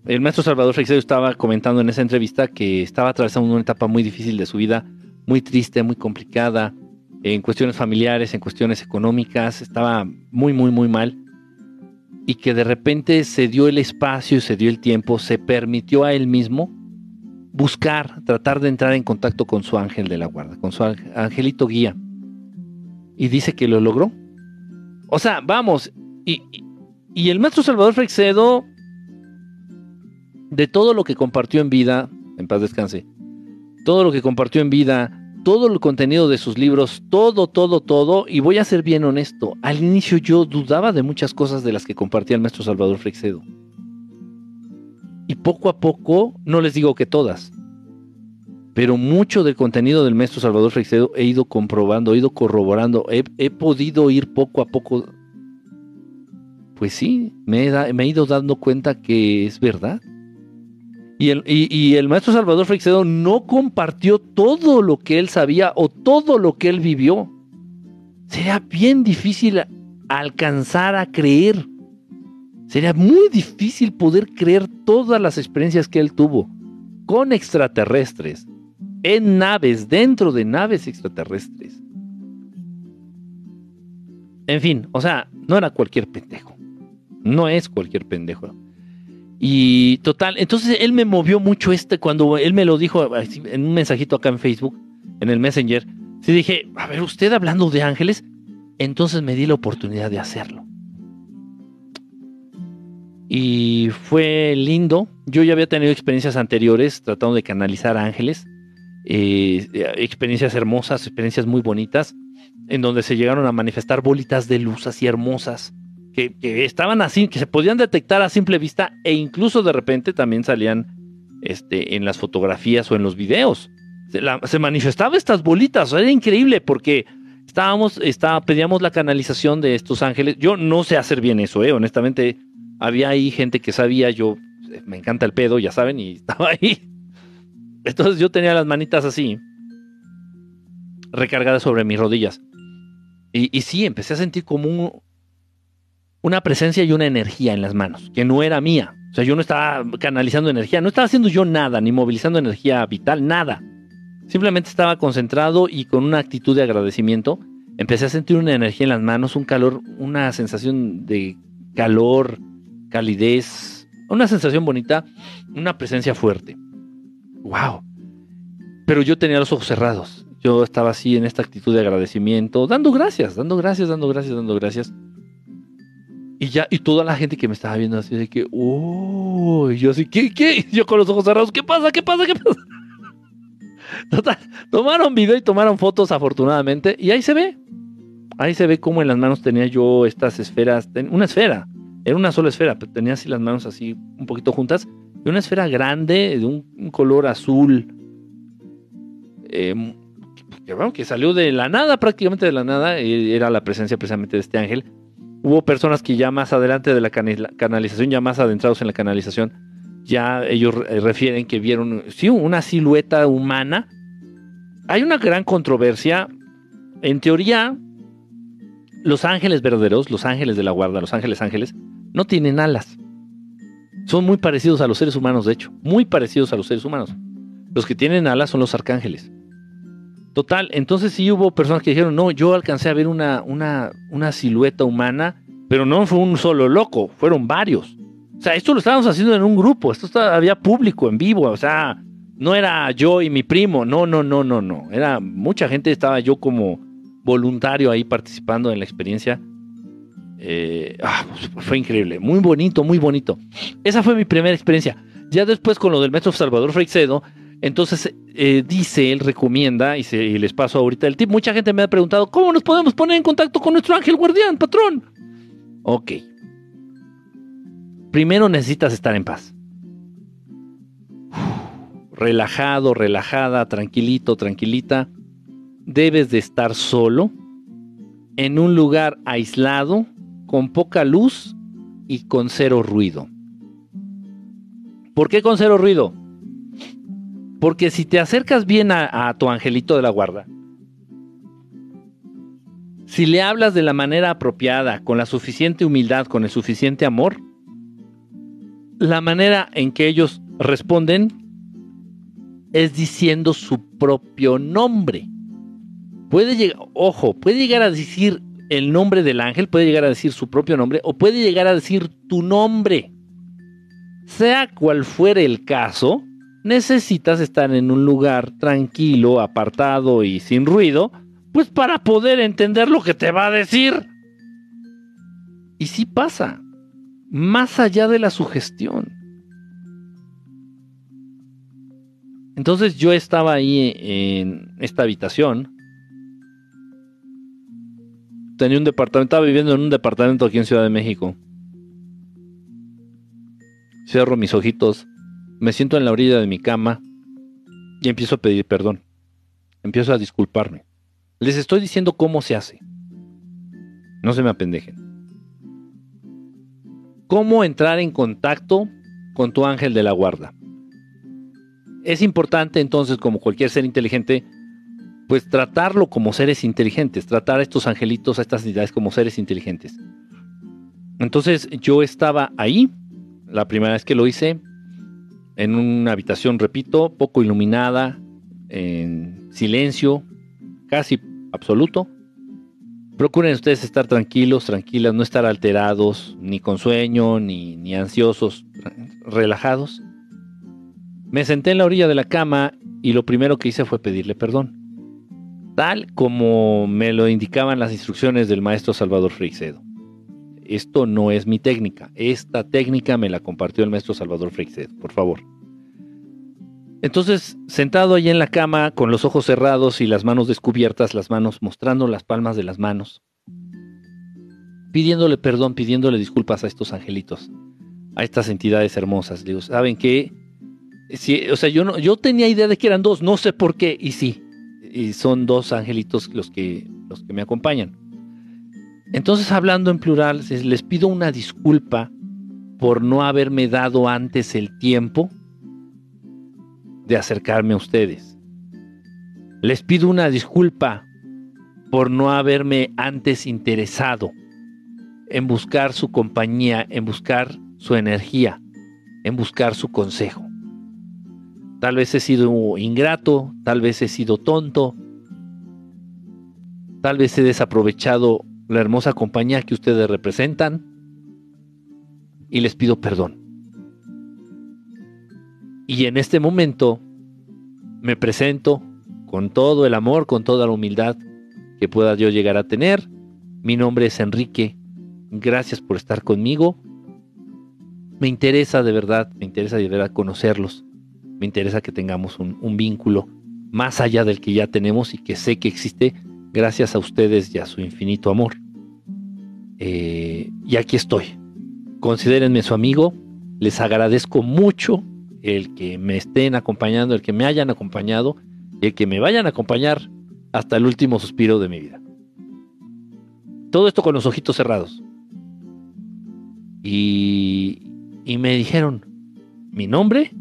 El maestro Salvador Freixedo estaba comentando en esa entrevista que estaba atravesando una etapa muy difícil de su vida, muy triste, muy complicada, en cuestiones familiares, en cuestiones económicas, estaba muy, muy, muy mal y que de repente se dio el espacio, se dio el tiempo, se permitió a él mismo buscar, tratar de entrar en contacto con su ángel de la guarda, con su angelito guía. Y dice que lo logró. O sea, vamos, y, y el maestro Salvador Freixedo, de todo lo que compartió en vida, en paz descanse, todo lo que compartió en vida, todo el contenido de sus libros, todo, todo, todo, y voy a ser bien honesto, al inicio yo dudaba de muchas cosas de las que compartía el maestro Salvador Freixedo. Y poco a poco, no les digo que todas, pero mucho del contenido del maestro Salvador Freixedo he ido comprobando, he ido corroborando, he, podido ir poco a poco. Pues sí, me he ido dando cuenta que es verdad. Y el, maestro Salvador Freixedo no compartió todo lo que él sabía o todo lo que él vivió. Sería bien difícil alcanzar a creer. Sería muy difícil poder creer todas las experiencias que él tuvo con extraterrestres, en naves, dentro de naves extraterrestres. En fin, o sea, no era cualquier pendejo. No es cualquier pendejo. Y total, entonces él me movió mucho este cuando él me lo dijo en un mensajito acá en Facebook, en el Messenger. Sí dije, a ver, usted hablando de ángeles, entonces me di la oportunidad de hacerlo. Y fue lindo. Yo ya había tenido experiencias anteriores tratando de canalizar ángeles. Eh, experiencias hermosas, experiencias muy bonitas, en donde se llegaron a manifestar bolitas de luz así hermosas que, estaban así, que se podían detectar a simple vista e incluso de repente también salían este, en las fotografías o en los videos. Se, manifestaban estas bolitas, era increíble porque estábamos, pedíamos la canalización de estos ángeles. Yo no sé hacer bien eso, eh, honestamente. Había ahí gente que sabía, yo me encanta el pedo, ya saben, y [laughs] estaba ahí. Entonces yo tenía las manitas así, recargadas sobre mis rodillas. Y, y sí, empecé a sentir como un, una presencia y una energía en las manos, que no era mía. O sea, yo no estaba canalizando energía, no estaba haciendo yo nada, ni movilizando energía vital, nada. Simplemente estaba concentrado y con una actitud de agradecimiento. Empecé a sentir una energía en las manos, un calor, una sensación de calor, calidez, una sensación bonita, una presencia fuerte. ¡Wow! Pero yo tenía los ojos cerrados. Yo estaba así en esta actitud de agradecimiento, dando gracias, dando gracias, dando gracias, dando gracias. Y ya, y toda la gente que me estaba viendo así de que, oh, y yo así, ¿qué, qué? yo con los ojos cerrados, ¿qué pasa? ¿Qué pasa? ¿Qué pasa? [laughs] Tomaron video y tomaron fotos afortunadamente, y ahí se ve. Ahí se ve cómo en las manos tenía yo estas esferas, una esfera, era una sola esfera, pero tenía así las manos así un poquito juntas, y una esfera grande de un, color azul, em, que, que salió de la nada, prácticamente de la nada, era la presencia precisamente de este ángel Hubo personas que ya más adelante de la canalización, ya más adentrados en la canalización, ya ellos refieren que vieron, sí, una silueta humana. Hay una gran controversia. En teoría, los ángeles verdaderos, los ángeles de la guarda, los ángeles ángeles, no tienen alas. Son muy parecidos a los seres humanos, de hecho, muy parecidos a los seres humanos. Los que tienen alas son los arcángeles. Total, entonces sí hubo personas que dijeron, no, yo alcancé a ver una, una, silueta humana, pero no fue un solo loco, fueron varios. O sea, esto lo estábamos haciendo en un grupo, esto había público en vivo, o sea, no era yo y mi primo, no, no, no, no, no. Era mucha gente, estaba yo como voluntario ahí participando en la experiencia. Eh, ah, pues, fue increíble, muy bonito, muy bonito. Esa fue mi primera experiencia. Ya después con lo del maestro Salvador Freixedo, entonces eh, dice, él recomienda, y, les paso ahorita el tip, mucha gente me ha preguntado, ¿cómo nos podemos poner en contacto con nuestro ángel guardián, patrón? Ok. Primero necesitas estar en paz. Relajado, relajada, tranquilito, tranquilita. Debes de estar solo, en un lugar aislado, con poca luz y con cero ruido. ¿Por qué con cero ruido? Porque si te acercas bien a, tu angelito de la guarda, si le hablas de la manera apropiada, con la suficiente humildad, con el suficiente amor, la manera en que ellos responden es diciendo su propio nombre. Puede llegar, ojo, puede llegar a decir el nombre del ángel, puede llegar a decir su propio nombre o puede llegar a decir tu nombre. Sea cual fuere el caso, necesitas estar en un lugar tranquilo, apartado y sin ruido, pues para poder entender lo que te va a decir. Y sí pasa, más allá de la sugestión. Entonces yo estaba ahí en esta habitación. Tenía un departamento, estaba viviendo en un departamento aquí en Ciudad de México. Cierro mis ojitos, me siento en la orilla de mi cama y empiezo a pedir perdón. Empiezo a disculparme. Les estoy diciendo cómo se hace. No se me apendejen. ¿Cómo entrar en contacto con tu ángel de la guarda? Es importante entonces, como cualquier ser inteligente, pues tratarlo como seres inteligentes, tratar a estos angelitos, a estas entidades como seres inteligentes. Entonces yo estaba ahí, la primera vez que lo hice, en una habitación, repito, poco iluminada, en silencio, casi absoluto. Procuren ustedes estar tranquilos, tranquilas, no estar alterados, ni con sueño, ni, ni ansiosos, relajados. Me senté en la orilla de la cama y lo primero que hice fue pedirle perdón. Tal como me lo indicaban las instrucciones del maestro Salvador Freixedo. Esto no es mi técnica. Esta técnica me la compartió el maestro Salvador Freixedo, por favor. Entonces, sentado allí en la cama, con los ojos cerrados y las manos descubiertas, las manos mostrando las palmas de las manos, pidiéndole perdón, pidiéndole disculpas a estos angelitos, a estas entidades hermosas. Digo, ¿saben qué? o sea, yo, no, yo tenía idea de que eran dos, no sé por qué, y sí, y son dos angelitos los que, los que me acompañan. Entonces, hablando en plural, les pido una disculpa por no haberme dado antes el tiempo de acercarme a ustedes. Les pido una disculpa por no haberme antes interesado en buscar su compañía, en buscar su energía, en buscar su consejo. Tal vez he sido ingrato, tal vez he sido tonto, tal vez he desaprovechado la hermosa compañía que ustedes representan y les pido perdón. Y en este momento me presento con todo el amor, con toda la humildad que pueda yo llegar a tener. Mi nombre es Enrique. Gracias por estar conmigo. Me interesa de verdad, me interesa de verdad conocerlos me interesa que tengamos un, vínculo más allá del que ya tenemos y que sé que existe gracias a ustedes y a su infinito amor. Eh, y aquí estoy. Considérenme su amigo. Les agradezco mucho el que me estén acompañando, el que me hayan acompañado y el que me vayan a acompañar hasta el último suspiro de mi vida. Todo esto con los ojitos cerrados. Y, y me dijeron, mi nombre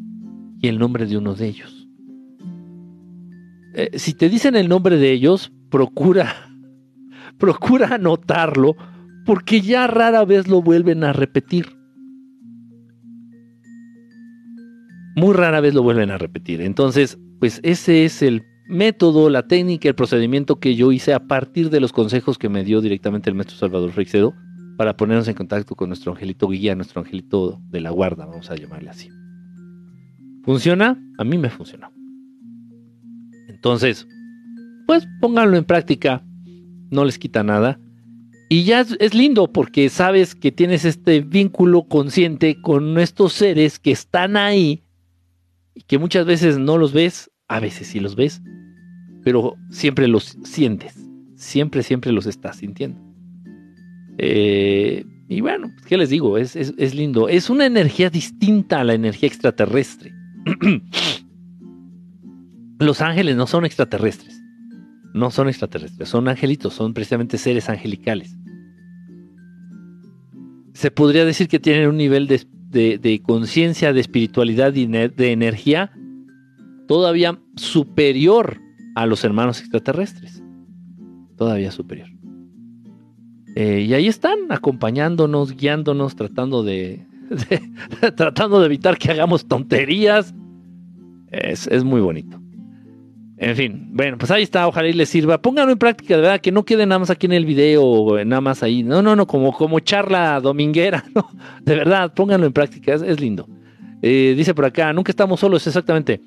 y el nombre de uno de ellos. Eh, si te dicen el nombre de ellos, procura, procura anotarlo, porque ya rara vez lo vuelven a repetir. Muy rara vez lo vuelven a repetir. Entonces, pues ese es el método, la técnica, el procedimiento que yo hice a partir de los consejos que me dio directamente el maestro Salvador Freixedo para ponernos en contacto con nuestro angelito guía, nuestro angelito de la guarda, vamos a llamarle así. ¿Funciona? A mí me funcionó. Entonces, pues pónganlo en práctica, no les quita nada. Y ya es, lindo porque sabes que tienes este vínculo consciente con estos seres que están ahí y que muchas veces no los ves, a veces sí los ves, pero siempre los sientes, siempre, siempre los estás sintiendo. Eh, y bueno, ¿qué les digo? es, lindo. Es una energía distinta a la energía extraterrestre. [clears throat] Los ángeles no son extraterrestres. No son extraterrestres, son angelitos, son precisamente seres angelicales. Se podría decir que tienen un nivel de, conciencia, de espiritualidad y de energía todavía superior a los hermanos extraterrestres. Todavía superior. Eh, y ahí están, acompañándonos, guiándonos, tratando de, [laughs] tratando de evitar que hagamos tonterías. Es, muy bonito. En fin, bueno, pues ahí está, ojalá y les sirva. Pónganlo en práctica, de verdad, que no quede nada más aquí en el video nada más ahí. No, no, no, como, como charla dominguera, [laughs] ¿no? De verdad, pónganlo en práctica, es, es lindo. Eh, dice por acá, nunca estamos solos, exactamente.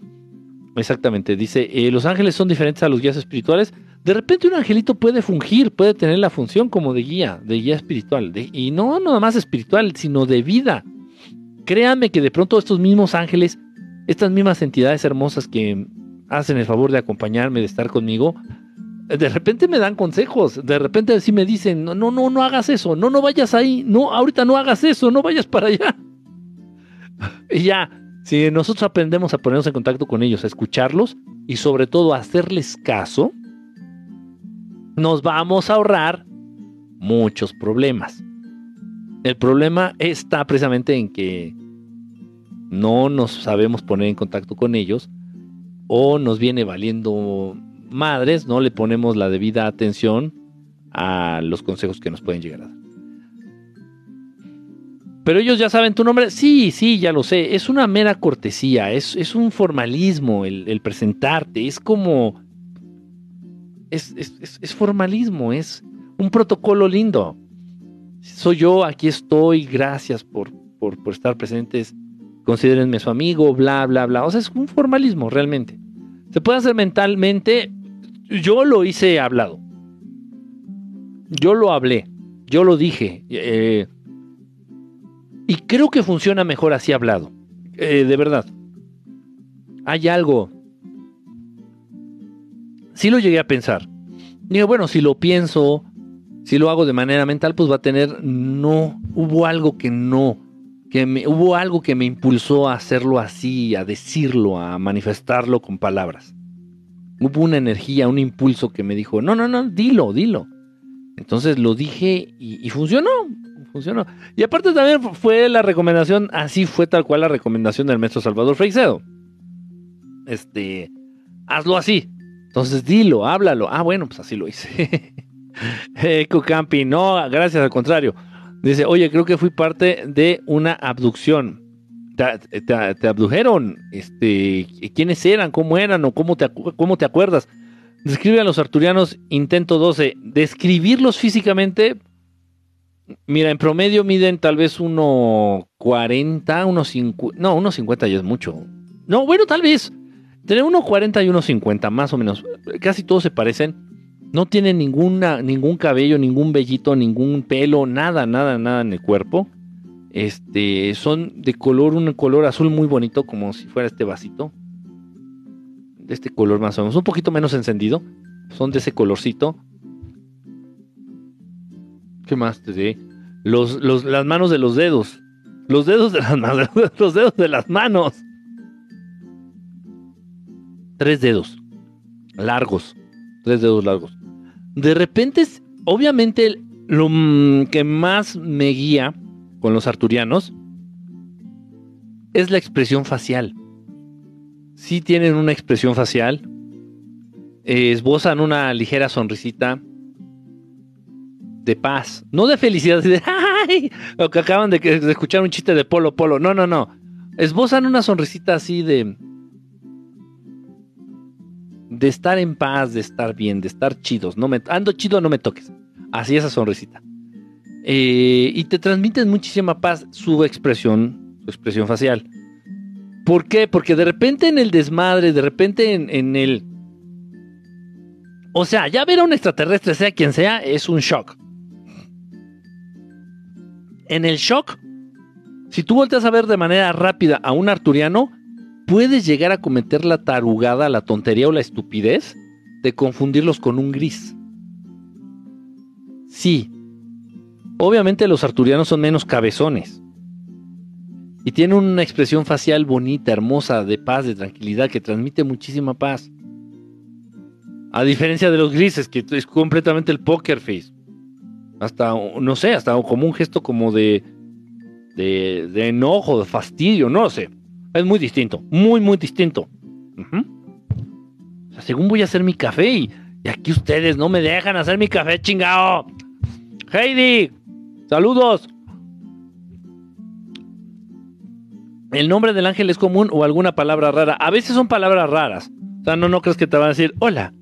Exactamente, dice, eh, los ángeles son diferentes a los guías espirituales. De repente un angelito puede fungir, puede tener la función como de guía, de guía espiritual. de- y no nada más espiritual, sino de vida. Créanme que de pronto estos mismos ángeles, estas mismas entidades hermosas que hacen el favor de acompañarme, de estar conmigo, de repente me dan consejos, de repente sí me dicen, no, no, no, no hagas eso, no, no vayas ahí, no, ahorita no hagas eso, no vayas para allá. [laughs] Y ya, si nosotros aprendemos a ponernos en contacto con ellos, a escucharlos y sobre todo a hacerles caso, nos vamos a ahorrar muchos problemas. El problema está precisamente en que no nos sabemos poner en contacto con ellos o nos viene valiendo madres, no le ponemos la debida atención a los consejos que nos pueden llegar a dar. Pero ellos ya saben tu nombre. Sí, sí, ya lo sé. Es una mera cortesía. Es, es un formalismo el, presentarte. Es como. Es, es- es- es formalismo. Es un protocolo lindo. Soy yo, aquí estoy. Gracias por, por, por estar presentes. Considérenme su amigo, bla, bla, bla. O sea, es un formalismo realmente. Se puede hacer mentalmente. Yo lo hice hablado. Yo lo hablé. Yo lo dije. Eh, y creo que funciona mejor así hablado. Eh, de verdad. Hay algo. Sí lo llegué a pensar. Digo, bueno, si lo pienso, si lo hago de manera mental, pues va a tener. No. Hubo algo que no. Que me, hubo algo que me impulsó a hacerlo así, a decirlo, a manifestarlo con palabras. Hubo una energía, un impulso que me dijo, no, no, no, dilo, dilo. Entonces lo dije y, funcionó, funcionó. Y aparte también fue la recomendación, así fue tal cual la recomendación del maestro Salvador Freixedo. Este, hazlo así. Entonces dilo, háblalo. Ah, bueno, pues así lo hice. [laughs] Eco Campi, no, gracias, al contrario. Dice, oye, creo que fui parte de una abducción. Te, te- abdujeron, este, ¿quiénes eran? ¿Cómo eran? ¿O cómo te, cómo te acuerdas? Describe a los arturianos, intento 12. Describirlos físicamente, mira, en promedio miden tal vez 1.40, unos 50, no, unos 50 ya es mucho. No, bueno, tal vez. Entre 1.40 y 1.50, más o menos. Casi todos se parecen. No tienen ninguna, ningún cabello, ningún vellito, ningún pelo, nada, nada, nada en el cuerpo. Este, son de color, un color azul muy bonito, como si fuera este vasito. De este color más o menos, un poquito menos encendido. Son de ese colorcito. ¿Qué más te diré? Los, los, las manos de los dedos. Los dedos de las manos. [laughs] Los dedos de las manos. Tres dedos. Largos. Tres dedos largos. De repente, obviamente, lo que más me guía con los arturianos es la expresión facial. Sí tienen una expresión facial. esbozan una ligera sonrisita de paz, no de felicidad, de ¡ay! O que acaban de escuchar un chiste de Polo Polo. No, no, no. Esbozan una sonrisita así de. De estar en paz, de estar bien, de estar chidos. No me, ando chido, no me toques. Así esa sonrisita. Eh, y te transmiten muchísima paz su expresión, su expresión facial. ¿Por qué? Porque de repente en el desmadre, de repente en, en el. O sea, ya ver a un extraterrestre, sea quien sea, es un shock. En el shock, si tú volteas a ver de manera rápida a un arturiano, puedes llegar a cometer la tarugada, la tontería o la estupidez de confundirlos con un gris. Sí. Obviamente los arturianos son menos cabezones. Y tienen una expresión facial bonita, hermosa, de paz, de tranquilidad, que transmite muchísima paz. A diferencia de los grises, que es completamente el poker face. Hasta, no sé, hasta como un gesto como de, de, de enojo, de fastidio, no lo sé. Es muy distinto, muy, muy distinto. Según voy a hacer mi café y, y aquí ustedes no me dejan hacer mi café, chingado. Heidi, saludos. ¿El nombre del ángel es común o alguna palabra rara? A veces son palabras raras. O sea, no, no crees que te van a decir, hola,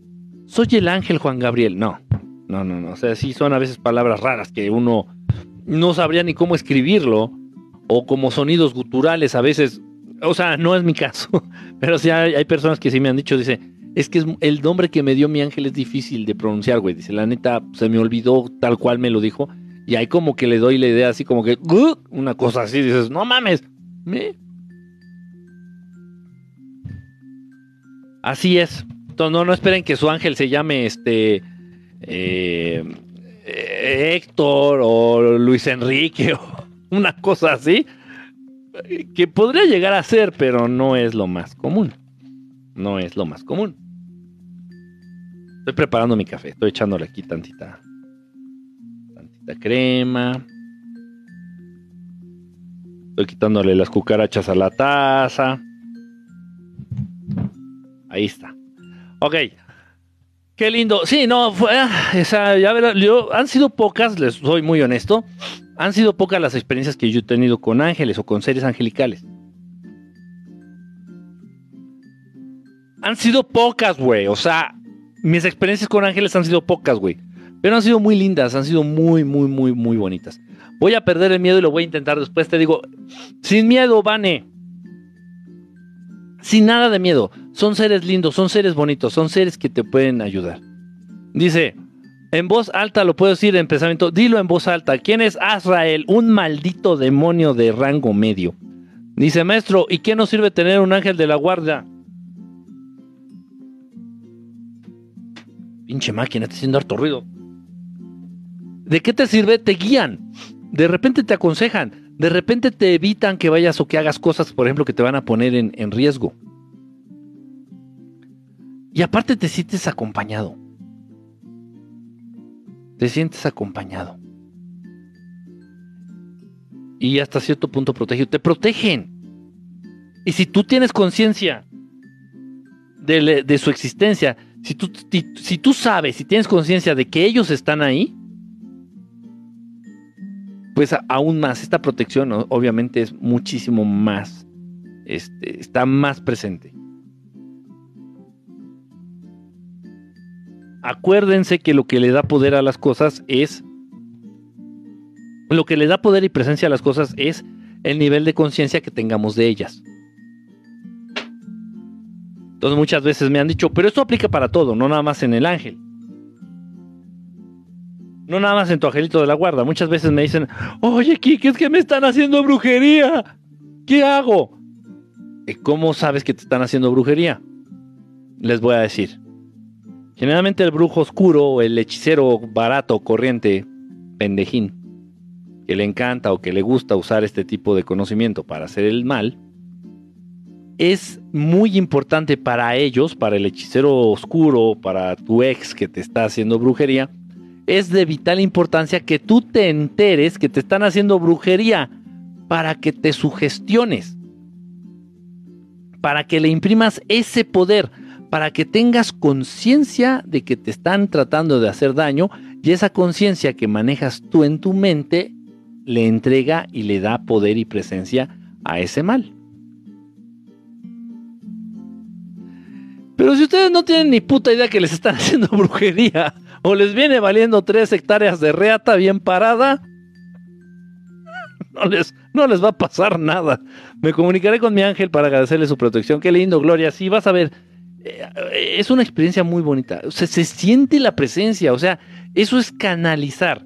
soy el ángel Juan Gabriel. No, no, no, no. O sea, sí son a veces palabras raras que uno no sabría ni cómo escribirlo. O como sonidos guturales a veces. O sea, no es mi caso. [laughs] Pero sí hay, hay personas que sí me han dicho, dice, es que es, el nombre que me dio mi ángel es difícil de pronunciar, güey. Dice, la neta, se me olvidó tal cual me lo dijo. Y ahí como que le doy la idea así como que, una cosa así, dices, no mames. ¿Me? Así es. Entonces, no, no esperen que su ángel se llame este eh, eh, Héctor o Luis Enrique [laughs] o una cosa así. Que podría llegar a ser, pero no es lo más común. No es lo más común. Estoy preparando mi café. Estoy echándole aquí tantita. Tantita crema. Estoy quitándole las cucarachas a la taza. Ahí está. Ok. Qué lindo. Sí, no, fue. ah, ya verá, yo, han sido pocas, les soy muy honesto. Han sido pocas las experiencias que yo he tenido con ángeles o con seres angelicales. Han sido pocas, güey. O sea, mis experiencias con ángeles han sido pocas, güey. Pero han sido muy lindas, han sido muy, muy, muy, muy bonitas. Voy a perder el miedo y lo voy a intentar después. Te digo, sin miedo, Vane. Sin nada de miedo. Son seres lindos, son seres bonitos, son seres que te pueden ayudar. Dice, en voz alta lo puedo decir en pensamiento. Dilo en voz alta. ¿Quién es Azrael? Un maldito demonio de rango medio. Dice, maestro, ¿y qué nos sirve tener un ángel de la guardia? Pinche máquina, está haciendo harto ruido. ¿De qué te sirve? Te guían. De repente te aconsejan. De repente te evitan que vayas o que hagas cosas, por ejemplo, que te van a poner en, en riesgo. Y aparte te sientes acompañado. Te sientes acompañado. Y hasta cierto punto protegido. Te protegen. Y si tú tienes conciencia de, de su existencia, si tú, si, tú sabes, si tienes conciencia de que ellos están ahí, pues aún más, esta protección obviamente es muchísimo más, este, está más presente. Acuérdense que lo que le da poder a las cosas es, lo que le da poder y presencia a las cosas es el nivel de conciencia que tengamos de ellas. Entonces muchas veces me han dicho, pero esto aplica para todo, no nada más en el ángel. No nada más en tu angelito de la guarda. Muchas veces me dicen, oye, Kike, es que me están haciendo brujería. ¿Qué hago? "¿Y ¿Cómo sabes que te están haciendo brujería? Les voy a decir. Generalmente el brujo oscuro o el hechicero barato, corriente, pendejín, que le encanta o que le gusta usar este tipo de conocimiento para hacer el mal, es muy importante para ellos, para el hechicero oscuro, para tu ex que te está haciendo brujería, es de vital importancia que tú te enteres que te están haciendo brujería para que te sugestiones, para que le imprimas ese poder, para que tengas conciencia de que te están tratando de hacer daño y esa conciencia que manejas tú en tu mente le entrega y le da poder y presencia a ese mal. Pero si ustedes no tienen ni puta idea que les están [laughs] haciendo brujería o les viene valiendo tres hectáreas de reata bien parada, no les, no les va a pasar nada. Me comunicaré con mi ángel para agradecerle su protección. Qué lindo, Gloria. Sí, vas a ver. Eh, Es una experiencia muy bonita. O sea, se siente la presencia. O sea, eso es canalizar.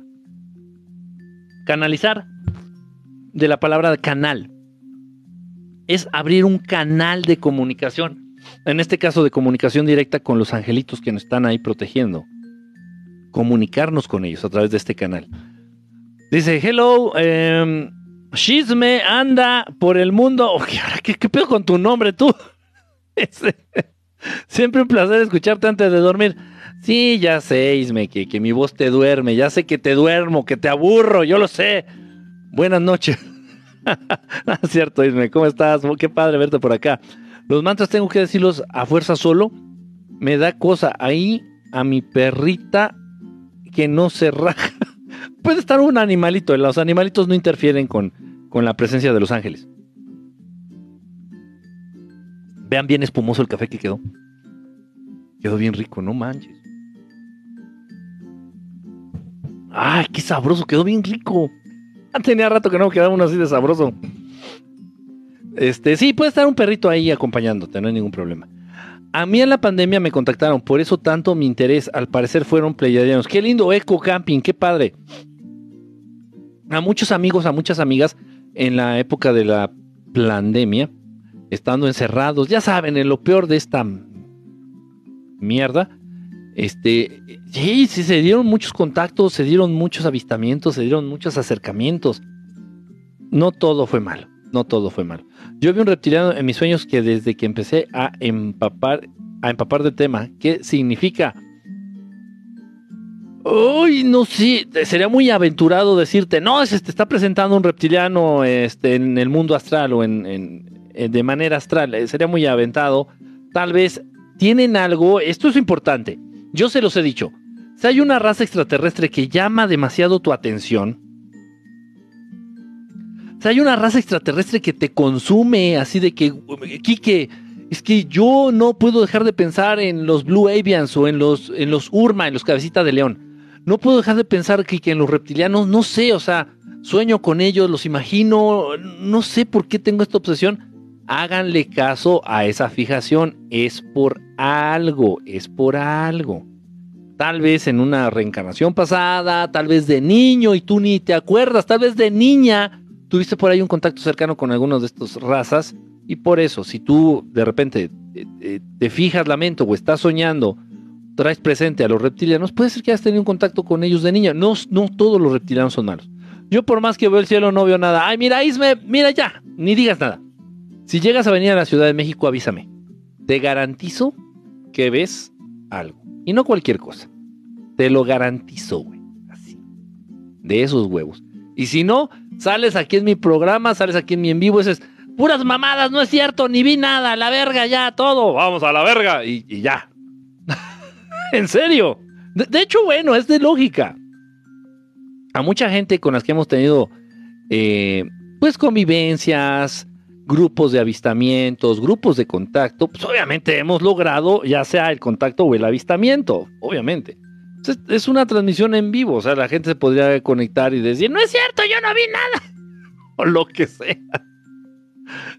Canalizar de la palabra canal. Es abrir un canal de comunicación en este caso de comunicación directa con los angelitos que nos están ahí protegiendo. Comunicarnos con ellos a través de este canal. Dice, hello, Chisme anda por el mundo. [laughs] ¿qué, qué pedo con tu nombre tú? [laughs] Ese- Siempre un placer escucharte antes de dormir. Sí, ya sé, Isme, que, que mi voz te duerme. Ya sé que te duermo, que te aburro, yo lo sé. Buenas noches. [laughs] Ah, es cierto, Isme, ¿cómo estás? Qué padre verte por acá. Los mantras tengo que decirlos a fuerza solo. Me da cosa ahí a mi perrita que no se raja. [laughs] Puede estar un animalito. Los animalitos no interfieren con, con la presencia de los ángeles. Vean bien espumoso el café que quedó. Quedó bien rico, no manches. Ay, qué sabroso, quedó bien rico. Tenía rato que no me quedaba uno así de sabroso. Este, sí, puede estar un perrito ahí acompañándote, no hay ningún problema. A mí en la pandemia me contactaron, por eso tanto mi interés, al parecer fueron pleiadianos. Qué lindo eco camping, qué padre. A muchos amigos, a muchas amigas, en la época de la pandemia, estando encerrados, ya saben, en lo peor de esta mierda, este, sí, sí, se dieron muchos contactos, se dieron muchos avistamientos, se dieron muchos acercamientos. No todo fue malo, no todo fue malo. Yo vi un reptiliano en mis sueños que desde que empecé a empapar, a empapar de tema, ¿qué significa? Uy, no sé, sería muy aventurado decirte, no, se te está presentando un reptiliano este, en el mundo astral o en, de manera astral. Eh, sería muy aventado. Tal vez tienen algo, esto es importante. Yo se los he dicho. Si hay una raza extraterrestre que llama demasiado tu atención, si hay una raza extraterrestre que te consume, así de que, Kike, es que yo no puedo dejar de pensar en los Blue Avians o en los, en los Urma, en los Cabecitas de León. No puedo dejar de pensar que en los reptilianos, no sé, o sea, sueño con ellos, los imagino, no sé por qué tengo esta obsesión háganle caso a esa fijación. Es por algo, es por algo. Tal vez en una reencarnación pasada, tal vez de niño y tú ni te acuerdas, tal vez de niña tuviste por ahí un contacto cercano con algunos de estas razas y por eso, si tú de repente eh, eh, te, fijas lamento o estás soñando, traes presente a los reptilianos, puede ser que hayas tenido un contacto con ellos de niña. No, no todos los reptilianos son malos. Yo por más que veo el cielo no veo nada. Ay, mira, Isme, mira ya, ni digas nada. Si llegas a venir a la Ciudad de México, avísame. Te garantizo que ves algo. Y no cualquier cosa. Te lo garantizo, güey. Así. De esos huevos. Y si no, sales aquí en mi programa, sales aquí en mi en vivo, dices, puras mamadas, no es cierto, ni vi nada, la verga, ya, todo, vamos a la verga, y, ya. [laughs] en serio. De, hecho, bueno, es de lógica. A mucha gente con las que hemos tenido, eh, pues, convivencias, grupos de avistamientos, grupos de contacto, pues obviamente hemos logrado ya sea el contacto o el avistamiento, obviamente. Es una transmisión en vivo, o sea, la gente se podría conectar y decir, no es cierto, yo no vi nada, [laughs] o lo que sea.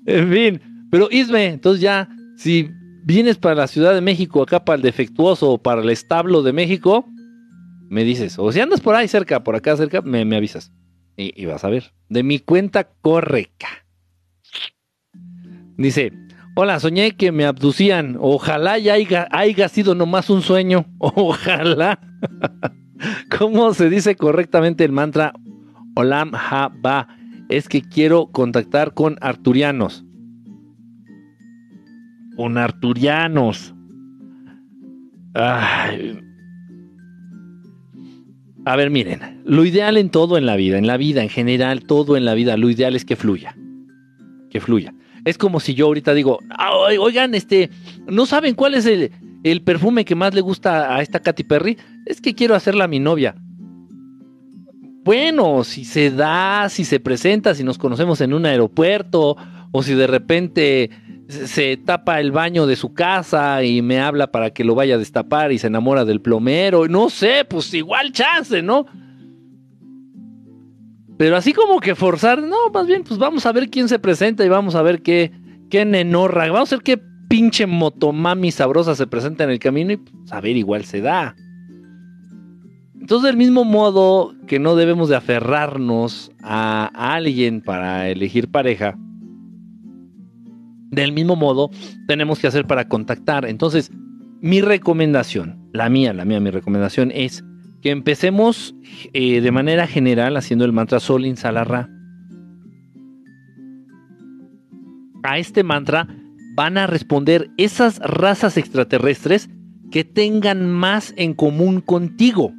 en fin, pero Isme, entonces ya, si vienes para la Ciudad de México, acá para el defectuoso o para el establo de México, me dices, o si andas por ahí cerca, por acá cerca, me, avisas. Y, y, vas a ver. De mi cuenta correca. Dice, hola, soñé que me abducían. Ojalá ya haya, sido nomás un sueño. [laughs] Ojalá. [laughs] ¿Cómo se dice correctamente el mantra Olam Ha Ba? Es que quiero contactar con arturianos. Con arturianos. A ver, miren, lo ideal en todo en la vida, en la vida en general, todo en la vida, lo ideal es que fluya. Que fluya. Es como si yo ahorita digo, oigan, este, ¿no saben cuál es el, el perfume que más le gusta a esta Katy Perry? Es que quiero hacerla mi novia. Bueno, si se da, si se presenta, si nos conocemos en un aeropuerto, o si de repente se tapa el baño de su casa y me habla para que lo vaya a destapar y se enamora del plomero, no sé, pues igual chance, ¿no? Pero así como que forzar, no, más bien, pues vamos a ver quién se presenta y vamos a ver qué, qué nenorra, vamos a ver qué pinche motomami sabrosa se presenta en el camino y pues, a ver, igual se da. Entonces, del mismo modo que no debemos de aferrarnos a, alguien para elegir pareja, del mismo modo tenemos que hacer para contactar. Entonces, mi recomendación, la mía, la mía, mi recomendación es que empecemos eh, de manera general haciendo el mantra Sol Insalarra. A este mantra van a responder esas razas extraterrestres que tengan más en común contigo.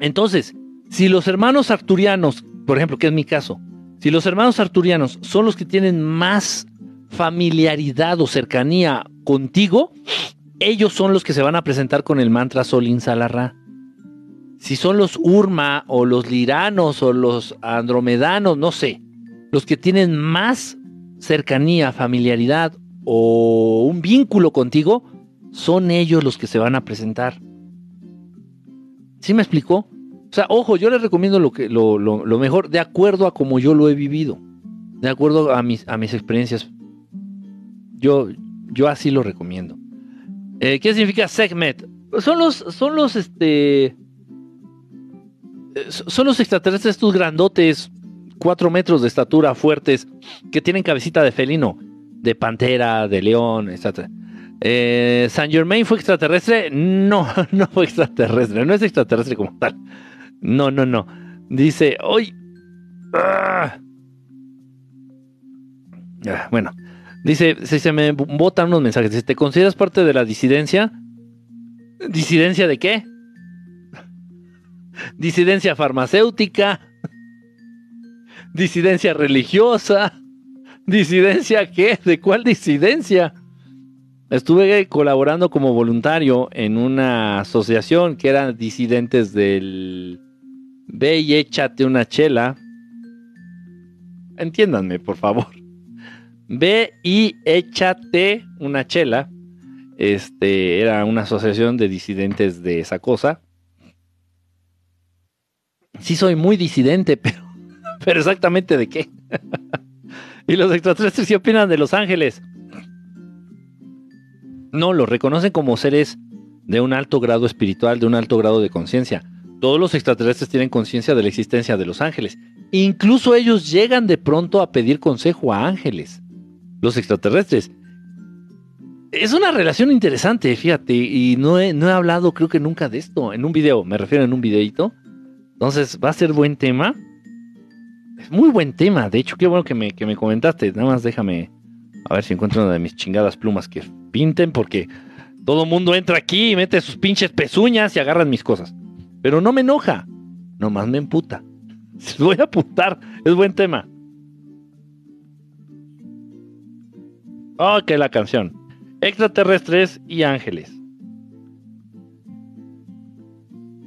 Entonces, si los hermanos arturianos, por ejemplo, que es mi caso, si los hermanos arturianos son los que tienen más familiaridad o cercanía contigo, ellos son los que se van a presentar con el mantra Solin Salarra. Si son los Urma o los Liranos o los Andromedanos, no sé, los que tienen más cercanía, familiaridad o un vínculo contigo, son ellos los que se van a presentar. ¿Sí me explicó? O sea, ojo, yo les recomiendo lo, que, lo, lo mejor de acuerdo a como yo lo he vivido, de acuerdo a mis, a mis experiencias. Yo, yo así lo recomiendo. Eh, ¿Qué significa segment? Son los, son los, este, eh, son los extraterrestres estos grandotes, cuatro metros de estatura, fuertes, que tienen cabecita de felino, de pantera, de león, etc. Eh, Saint Germain fue extraterrestre. No, [laughs] no fue extraterrestre. No es extraterrestre como tal. No, no, no. Dice, hoy. Ah. Ah, bueno, dice, si se me botan unos mensajes. ¿te consideras parte de la disidencia? ¿Disidencia de qué? [laughs] Disidencia farmacéutica. [laughs] Disidencia religiosa. [laughs] ¿Disidencia qué? ¿De cuál disidencia? Estuve colaborando como voluntario en una asociación que eran disidentes del Ve y échate una chela. Entiéndanme, por favor. Ve y échate una chela. Este era una asociación de disidentes de esa cosa. Sí soy muy disidente, [laughs] pero, pero exactamente de qué. [laughs] y los extraterrestres sí opinan de Los Ángeles. No, los reconocen como seres de un alto grado espiritual, de un alto grado de conciencia. Todos los extraterrestres tienen conciencia de la existencia de los ángeles. Incluso ellos llegan de pronto a pedir consejo a ángeles. Los extraterrestres. Es una relación interesante, fíjate, y no he, no he hablado creo que nunca de esto. En un video, me refiero en un videito. Entonces, va a ser buen tema. Es muy buen tema. De hecho, qué bueno que me, que me comentaste. Nada más déjame a ver si encuentro una de mis chingadas plumas que pinten, porque todo mundo entra aquí y mete sus pinches pezuñas y agarran mis cosas. Pero no me enoja, nomás me emputa. [laughs] Se voy a apuntar, es buen tema. Ok, la canción. Extraterrestres y ángeles.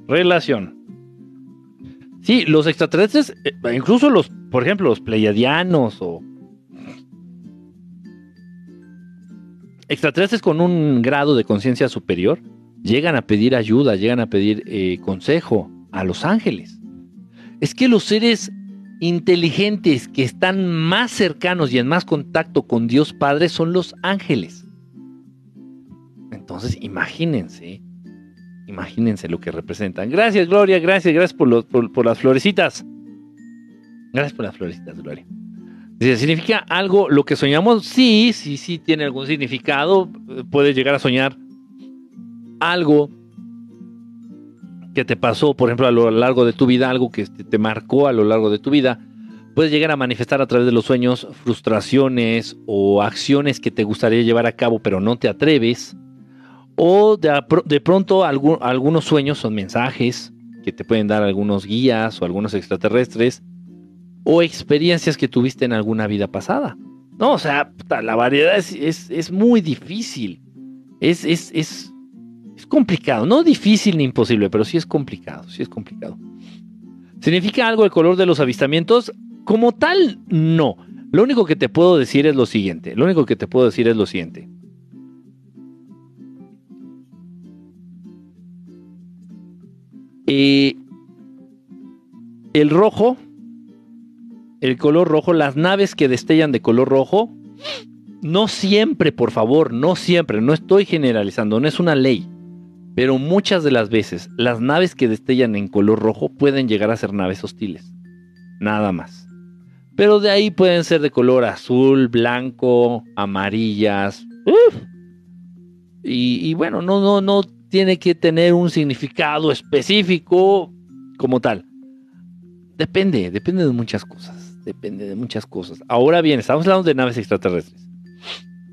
Relación. Sí, los extraterrestres, eh, incluso los, por ejemplo, los pleiadianos o extraterrestres con un grado de conciencia superior llegan a pedir ayuda, llegan a pedir eh, consejo a los ángeles. Es que los seres inteligentes que están más cercanos y en más contacto con Dios Padre son los ángeles. Entonces, imagínense, imagínense lo que representan. Gracias, Gloria, gracias, gracias por, por las florecitas. Gracias por las florecitas, Gloria. ¿significa algo lo que soñamos? Sí, sí, sí, tiene algún significado. Puedes llegar a soñar algo que te pasó, por ejemplo, a lo largo de tu vida, algo que te marcó a lo largo de tu vida. Puedes llegar a manifestar a través de los sueños frustraciones o acciones que te gustaría llevar a cabo, pero no te atreves. O de, de pronto algunos sueños son mensajes que te pueden dar algunos guías o algunos extraterrestres o experiencias que tuviste en alguna vida pasada. No, o sea, la variedad es, muy difícil. Es, es, es, complicado. No difícil ni imposible, pero sí es complicado. Sí es complicado. ¿Significa algo el color de los avistamientos? Como tal, no. Lo único que te puedo decir es lo siguiente. Lo único que te puedo decir es lo siguiente. Eh, el rojo el color rojo, las naves que destellan de color rojo, no siempre, por favor, no siempre, no estoy generalizando, no es una ley, pero muchas de las veces las naves que destellan en color rojo pueden llegar a ser naves hostiles, nada más. Pero de ahí pueden ser de color azul, blanco, amarillas. Y, y bueno, no, no, no tiene que tener un significado específico como tal. Depende, depende de muchas cosas depende de muchas cosas. Ahora bien, estamos hablando de naves extraterrestres.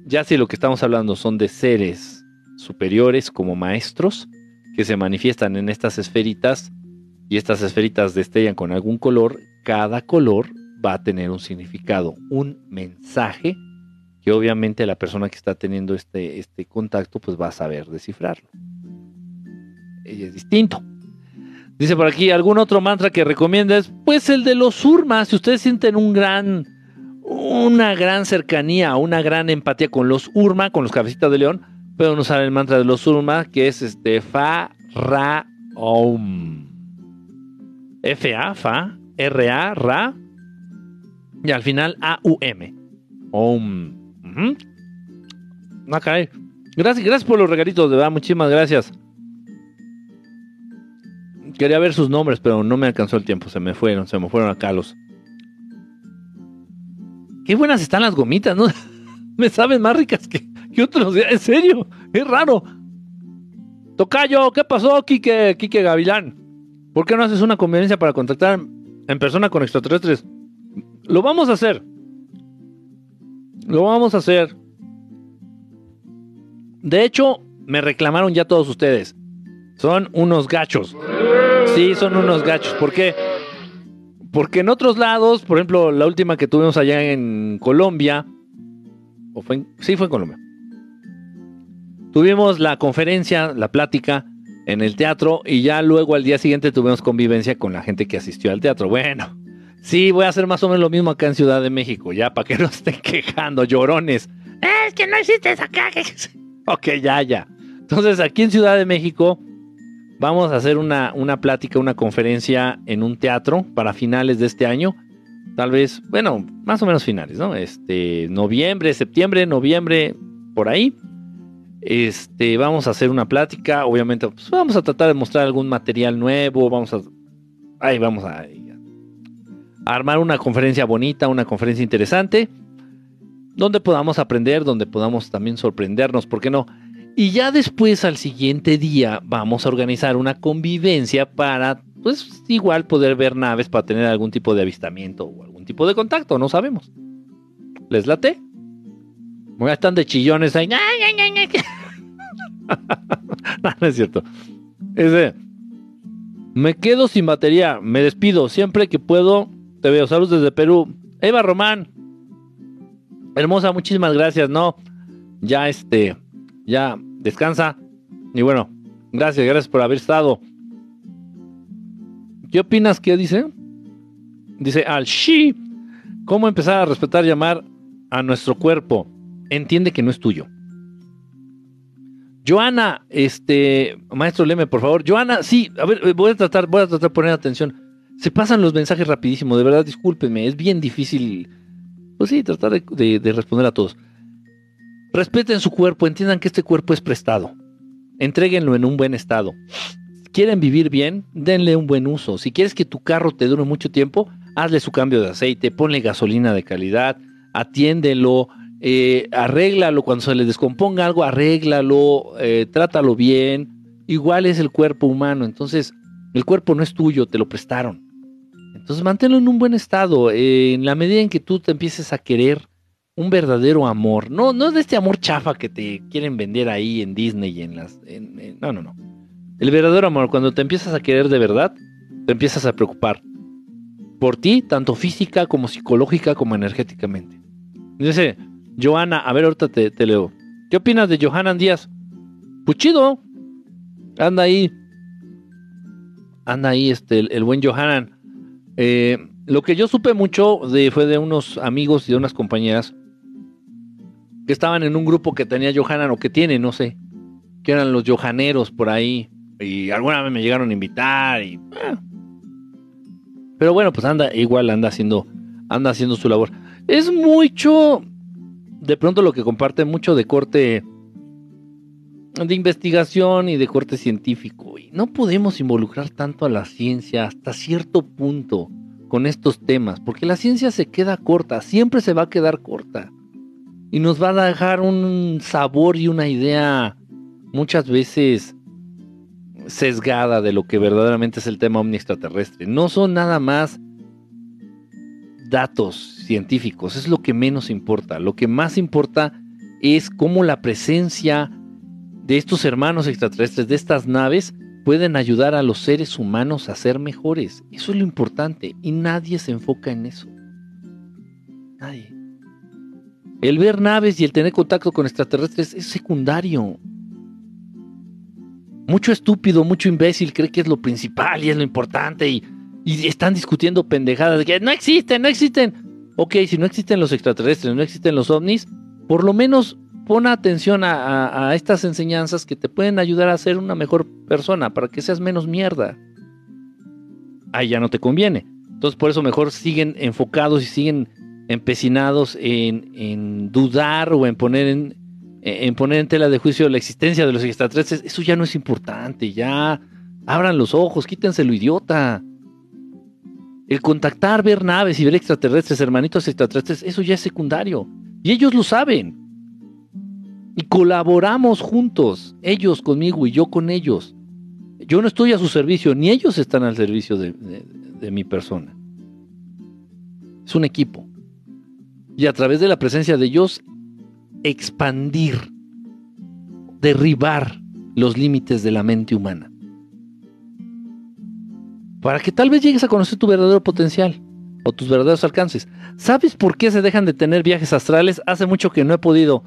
Ya si lo que estamos hablando son de seres superiores como maestros que se manifiestan en estas esferitas y estas esferitas destellan con algún color, cada color va a tener un significado, un mensaje que obviamente la persona que está teniendo este, este contacto pues va a saber descifrarlo. Es distinto. Dice por aquí, ¿algún otro mantra que recomiendas? Pues el de los urmas. Si ustedes sienten un gran, una gran cercanía, una gran empatía con los urma, con los cabecitas de león, pueden usar el mantra de los Surma, que es este Fa Ra Om. F A Fa R A Ra y al final A U M. Om. Ujú. Ah, caray. Gracias, gracias por los regalitos, de verdad, muchísimas gracias. Quería ver sus nombres, pero no me alcanzó el tiempo, se me fueron, se me fueron acá los. Qué buenas están las gomitas, ¿no? [laughs] me saben más ricas que, que otros [laughs] en serio, es raro. Tocayo, ¿qué pasó, Quique, Quique Gavilán? ¿Por qué no haces una convivencia para contactar en persona con extraterrestres? Lo vamos a hacer. Lo vamos a hacer. De hecho, me reclamaron ya todos ustedes. Son unos gachos. Sí, son unos gachos. ¿Por qué? Porque en otros lados, por ejemplo, la última que tuvimos allá en Colombia, o fue sí fue en Colombia. Tuvimos la conferencia, la plática en el teatro y ya luego al día siguiente tuvimos convivencia con la gente que asistió al teatro. Bueno, sí, voy a hacer más o menos lo mismo acá en Ciudad de México, ya para que [laughs] no estén quejando, llorones. Es que no existes acá. [laughs] ok, ya, ya. Entonces, aquí en Ciudad de México vamos a hacer una, una plática, una conferencia en un teatro para finales de este año. Tal vez, bueno, más o menos finales, ¿no? Este, noviembre, septiembre, noviembre, por ahí. Este, vamos a hacer una plática, obviamente, pues, vamos a tratar de mostrar algún material nuevo, vamos a, ahí vamos a, armar una conferencia bonita, una conferencia interesante, donde podamos aprender, donde podamos también sorprendernos, ¿por qué no? Y ya después, al siguiente día, vamos a organizar una convivencia para, pues, igual poder ver naves para tener algún tipo de avistamiento o algún tipo de contacto, no sabemos. ¿Les late? Ya están de chillones ahí. [laughs] no, no es cierto. Ese. Me quedo sin batería. Me despido. Siempre que puedo, te veo. Saludos desde Perú. Eva Román. Hermosa, muchísimas gracias. No, ya este, ya descansa. Y bueno, gracias, gracias por haber estado. ¿Qué opinas? ¿Qué dice? Dice al Shi. ¿Cómo empezar a respetar y llamar a nuestro cuerpo? Entiende que no es tuyo. Joana, este, maestro Leme, por favor. Joana, sí, a ver, eh, voy a tratar, voy a tratar de poner atención. Se pasan los mensajes rapidísimo, de verdad, discúlpenme, es bien difícil, pues sí, tratar de, de- de responder a todos. Respeten su cuerpo, entiendan que este cuerpo es prestado. Entréguenlo en un buen estado. Quieren vivir bien, denle un buen uso. Si quieres que tu carro te dure mucho tiempo, hazle su cambio de aceite, ponle gasolina de calidad, atiéndelo, eh, arréglalo cuando se le descomponga algo, arréglalo, eh, trátalo bien. Igual es el cuerpo humano, entonces el cuerpo no es tuyo, te lo prestaron. Entonces manténlo en un buen estado. eh, en la medida en que tú te empieces a querer un verdadero amor, no, no de este amor chafa que te quieren vender ahí en Disney y en las. no, no, no. El verdadero amor, cuando te empiezas a querer de verdad, te empiezas a preocupar por ti, tanto física como psicológica como energéticamente. Dice, Johanna, a ver, ahorita te, leo. ¿Qué opinas de Johanan Díaz? Pues chido. Anda ahí. Anda ahí este, el, el buen Johanan. Eh, lo que yo supe mucho de, fue de unos amigos y de unas compañeras que estaban en un grupo que tenía Johanan o que tiene, no sé, que eran los Johaneros por ahí. Y alguna vez me llegaron a invitar y... eh. Pero bueno, pues anda, igual anda haciendo, anda haciendo su labor. Es mucho, de pronto lo que comparte mucho de corte de investigación y de corte científico. Y no podemos involucrar tanto a la ciencia hasta cierto punto con estos temas, porque la ciencia se queda corta, siempre se va a quedar corta. Y nos va a dejar un sabor y una idea muchas veces sesgada de lo que verdaderamente es el tema ovni extraterrestre. No son nada más datos científicos, es lo que menos importa. Lo que más importa es cómo la presencia de estos hermanos extraterrestres, de estas naves, pueden ayudar a los seres humanos a ser mejores. Eso es lo importante y nadie se enfoca en eso. Nadie. El ver naves y el tener contacto con extraterrestres es secundario. Mucho estúpido, mucho imbécil cree que es lo principal y es lo importante y, y están discutiendo pendejadas de que no existen, no existen. Ok, si no existen los extraterrestres, no existen los ovnis, por lo menos pon atención a, a- estas enseñanzas que te pueden ayudar a ser una mejor persona, para que seas menos mierda. Ahí ya no te conviene. Entonces por eso mejor siguen enfocados y siguen empecinados en, en dudar o en poner en, en poner en tela de juicio la existencia de los extraterrestres. Eso ya no es importante, ya abran los ojos, quítense lo idiota. El contactar, ver naves y ver extraterrestres, hermanitos extraterrestres, eso ya es secundario. Y ellos lo saben. Y colaboramos juntos, ellos conmigo y yo con ellos. Yo no estoy a su servicio, ni ellos están al servicio de, de- mi persona. Es un equipo. Y a través de la presencia de ellos, expandir, derribar los límites de la mente humana. Para que tal vez llegues a conocer tu verdadero potencial o tus verdaderos alcances. ¿Sabes por qué se dejan de tener viajes astrales? Hace mucho que no he podido.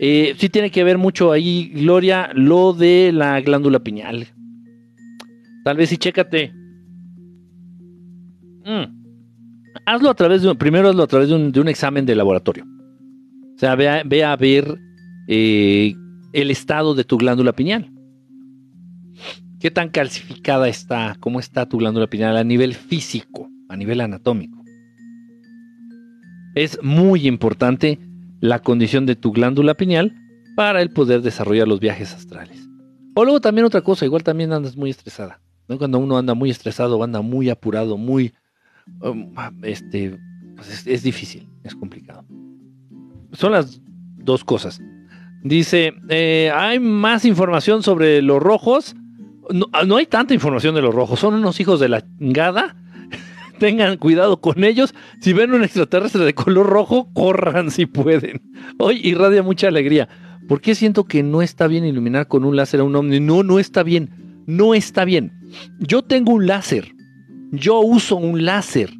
Eh, sí tiene que ver mucho ahí, Gloria, lo de la glándula pineal. Tal vez sí, chécate. Mm. Hazlo a través de primero hazlo a través de un, de un examen de laboratorio. O sea, ve a, ve a ver eh, el estado de tu glándula pineal. ¿Qué tan calcificada está? ¿Cómo está tu glándula pineal a nivel físico, a nivel anatómico? Es muy importante la condición de tu glándula pineal para el poder desarrollar los viajes astrales. O luego también otra cosa, igual también andas muy estresada. ¿no? Cuando uno anda muy estresado, anda muy apurado, muy... um, este, pues es, difícil, es complicado. Son las dos cosas. Dice, eh, hay más información sobre los rojos. No, no hay tanta información de los rojos, son unos hijos de la chingada. [laughs] Tengan cuidado con ellos. Si ven un extraterrestre de color rojo, corran si pueden. Hoy irradia mucha alegría. ¿Por qué siento que no está bien iluminar con un láser a un ovni? No, no está bien. No está bien. Yo tengo un láser. Yo uso un láser.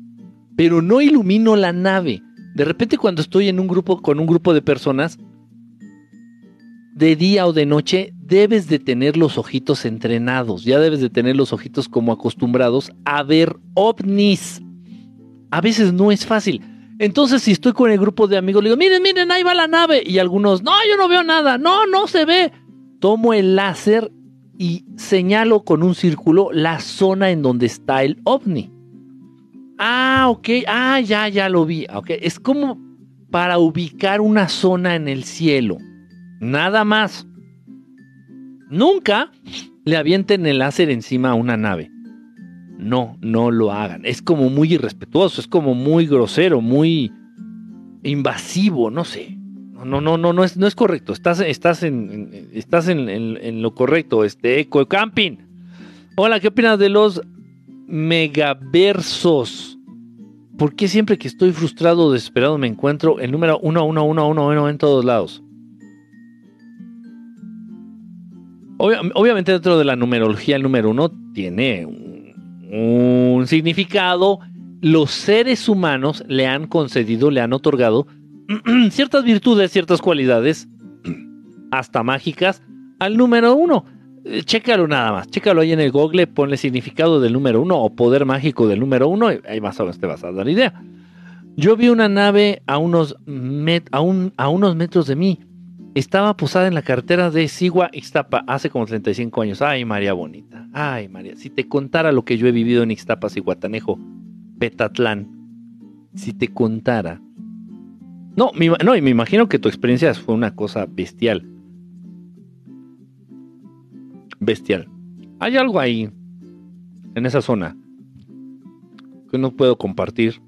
Pero no ilumino la nave. De repente cuando estoy en un grupo con un grupo de personas, de día o de noche, debes de tener los ojitos entrenados, ya debes de tener los ojitos como acostumbrados a ver ovnis. A veces no es fácil. Entonces, si estoy con el grupo de amigos, le digo, miren, miren, ahí va la nave. Y algunos, no, yo no veo nada, no, no se ve. Tomo el láser y señalo con un círculo la zona en donde está el ovni. Ah, ok, ah, ya, ya lo vi. Ok, es como para ubicar una zona en el cielo. Nada más. Nunca le avienten el láser encima a una nave. No, no lo hagan. Es como muy irrespetuoso, es como muy grosero, muy invasivo, no sé. No, no, no, no, es, no es correcto. Estás, estás, en, estás en, lo correcto, este Eco Camping. Hola, ¿qué opinas de los megaversos? ¿Por qué siempre que estoy frustrado o desesperado me encuentro el número 1111 en todos lados? Obvia- obviamente dentro de la numerología el número uno tiene un, significado. Los seres humanos le han concedido, le han otorgado [clears throat] ciertas virtudes, ciertas cualidades, [clears throat] hasta mágicas, al número uno. Eh, Chécalo nada más, chécalo ahí en el Google, ponle significado del número uno o poder mágico del número uno, y ahí más o menos te vas a dar idea. Yo vi una nave a unos, a unos metros de mí. Estaba posada en la carretera de Sigua, Ixtapa, hace como 35 años. Ay, María bonita. Ay, María. Si te contara lo que yo he vivido en Ixtapa, Ciguatanejo, Petatlán. Si te contara. No, no, y me imagino que tu experiencia fue una cosa bestial. Bestial. Hay algo ahí, en esa zona, que no puedo compartir.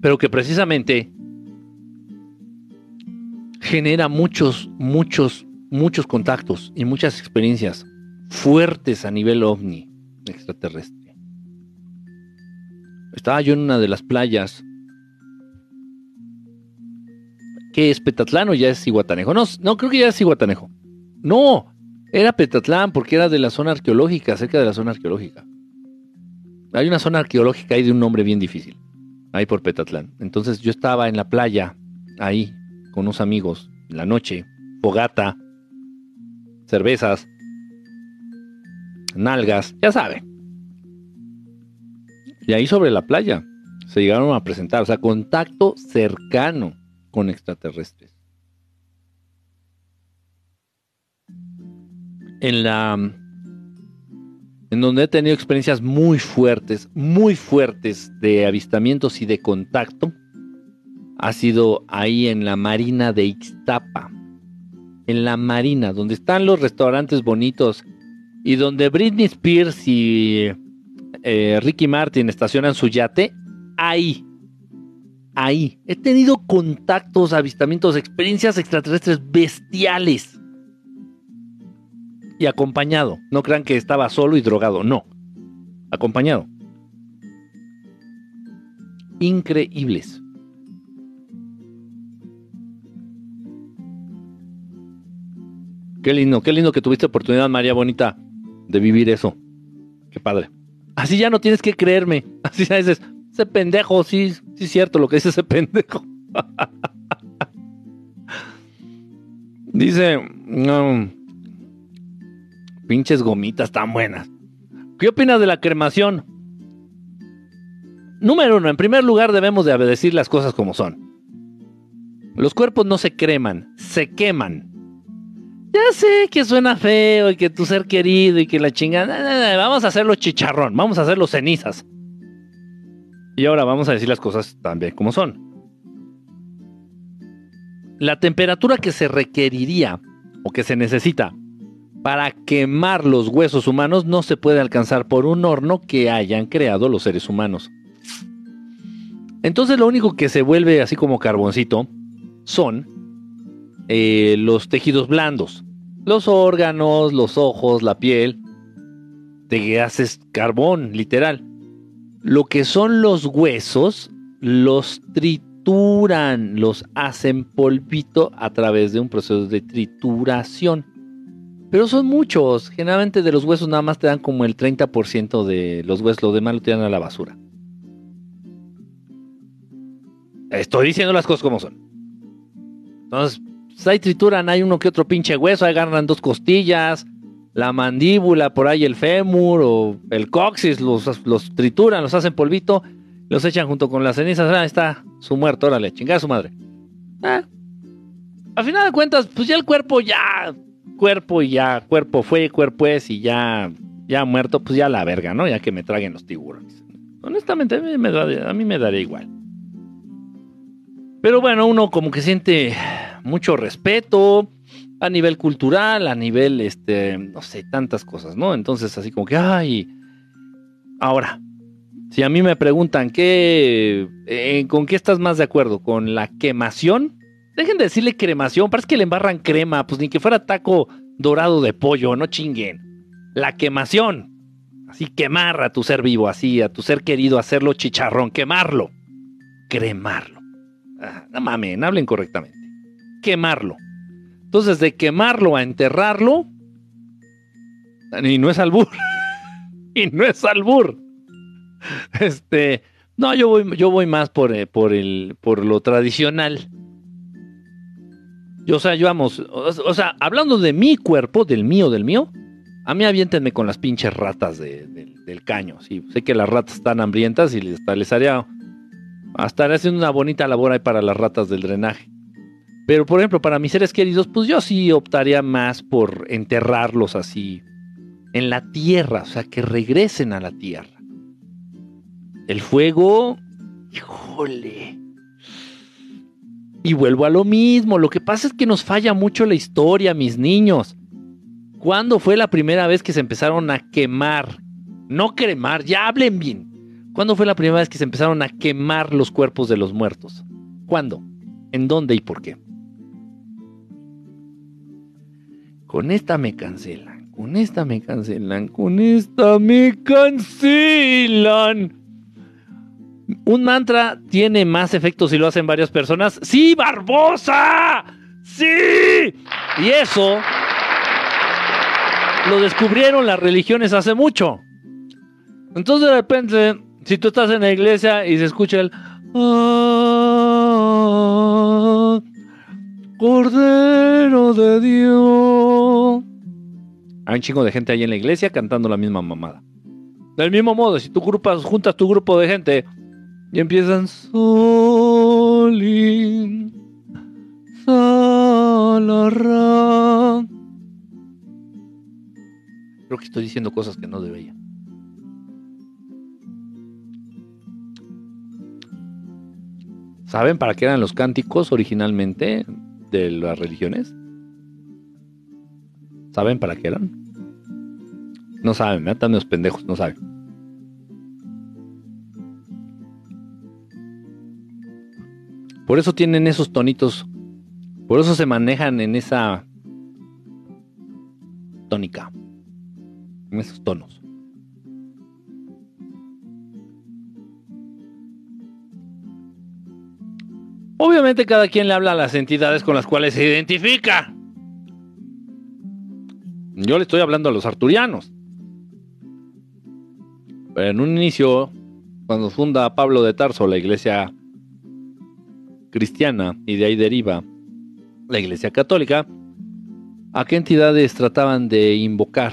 Pero que precisamente genera muchos, muchos, muchos contactos y muchas experiencias fuertes a nivel ovni extraterrestre. Estaba yo en una de las playas. ¿Qué es Petatlán o ya es Iguatanejo? No, no creo que ya es Iguatanejo. No, era Petatlán porque era de la zona arqueológica, cerca de la zona arqueológica. Hay una zona arqueológica ahí de un nombre bien difícil, ahí por Petatlán. Entonces yo estaba en la playa, ahí, con unos amigos, en la noche, fogata, cervezas, nalgas, ya saben. Y ahí sobre la playa se llegaron a presentar, o sea, contacto cercano, con extraterrestres. En la en donde he tenido experiencias muy fuertes, muy fuertes de avistamientos y de contacto, ha sido ahí en la Marina de Ixtapa. En la Marina, donde están los restaurantes bonitos y donde Britney Spears y eh, Ricky Martin estacionan su yate, ahí. Ahí. He tenido contactos, avistamientos, experiencias extraterrestres bestiales y acompañado. No crean que estaba solo y drogado, no. Acompañado. Increíbles. Qué lindo, qué lindo que tuviste oportunidad, María Bonita, de vivir eso. Qué padre. Así ya no tienes que creerme. [laughs] Así ya dices, ese pendejo, sí, sí es cierto lo que dice ese pendejo. [laughs] dice, Pinches gomitas tan buenas. ¿Qué opinas de la cremación? Número uno, en primer lugar debemos de decir las cosas como son. Los cuerpos no se creman, se queman. Ya sé que suena feo y que tu ser querido y que la chingada. Vamos a hacerlo chicharrón, vamos a hacerlo cenizas. Y ahora vamos a decir las cosas también como son. La temperatura que se requeriría o que se necesita para quemar los huesos humanos no se puede alcanzar por un horno que hayan creado los seres humanos. Entonces lo único que se vuelve así como carboncito son eh, los tejidos blandos, los órganos, los ojos, la piel. Te haces carbón, literal. Lo que son los huesos, los trituran, los hacen polvito a través de un proceso de trituración. Pero son muchos. Generalmente de los huesos nada más te dan como el 30% de los huesos. Los demás lo tiran a la basura. Estoy diciendo las cosas como son. Entonces, ahí trituran, hay uno que otro pinche hueso, ahí agarran dos costillas, la mandíbula, por ahí el fémur o el coxis, los, los trituran, los hacen polvito, los echan junto con las cenizas. Ahí está su muerto, órale, chingada su madre. Ah. Al final de cuentas, pues ya el cuerpo ya cuerpo y ya, cuerpo fue, cuerpo es y ya, ya muerto, pues ya la verga, ¿no? Ya que me traguen los tiburones. Honestamente, a mí me, a mí me daría igual. Pero bueno, uno como que siente mucho respeto a nivel cultural, a nivel, este, no sé, tantas cosas, ¿no? Entonces, así como que, ay, ahora, si a mí me preguntan qué, eh, con qué estás más de acuerdo, con la quemación Dejen de decirle cremación, parece que le embarran crema, pues ni que fuera taco dorado de pollo, no chinguen. La quemación. Así quemar a tu ser vivo, así, a tu ser querido, hacerlo chicharrón, quemarlo. Cremarlo. Ah, no mamen, hablen correctamente. Quemarlo. Entonces, de quemarlo a enterrarlo. Y no es albur. [laughs] y no es albur. Este. No, yo voy, yo voy más por, eh, por, el, por lo tradicional o sea, yo vamos, o, sea, hablando de mi cuerpo, del mío, del mío, a mí aviéntenme con las pinches ratas del caño. Sí, sé que las ratas están hambrientas y les, les haría. Estaré haciendo una bonita labor ahí para las ratas del drenaje. Pero, por ejemplo, para mis seres queridos, pues yo sí optaría más por enterrarlos así en la tierra, o sea, que regresen a la tierra. El fuego, híjole. Y vuelvo a lo mismo, lo que pasa es que nos falla mucho la historia, mis niños. ¿Cuándo fue la primera vez que se empezaron a quemar? No cremar, ya hablen bien. ¿Cuándo fue la primera vez que se empezaron a quemar los cuerpos de los muertos? ¿Cuándo? ¿En dónde y por qué? Con esta me cancelan, con esta me cancelan, con esta me cancelan. ¿Un mantra tiene más efecto si lo hacen varias personas? ¡Sí, Barbosa! ¡Sí! Y eso lo descubrieron las religiones hace mucho. Entonces de repente, si tú estás en la iglesia y se escucha el... Cordero de Dios. Hay un chingo de gente ahí en la iglesia cantando la misma mamada. Del mismo modo, si tú grupas, juntas tu grupo de gente y empiezan Solo rock. Creo que estoy diciendo cosas que no debería. ¿Saben para qué eran los cánticos originalmente de las religiones? ¿Saben para qué eran? No saben, me atan los pendejos, no saben. Por eso tienen esos tonitos. Por eso se manejan en esa tónica. En esos tonos. Obviamente cada quien le habla a las entidades con las cuales se identifica. Yo le estoy hablando a los arturianos. Pero en un inicio, cuando funda Pablo de Tarso la iglesia cristiana y de ahí deriva la iglesia católica, ¿a qué entidades trataban de invocar?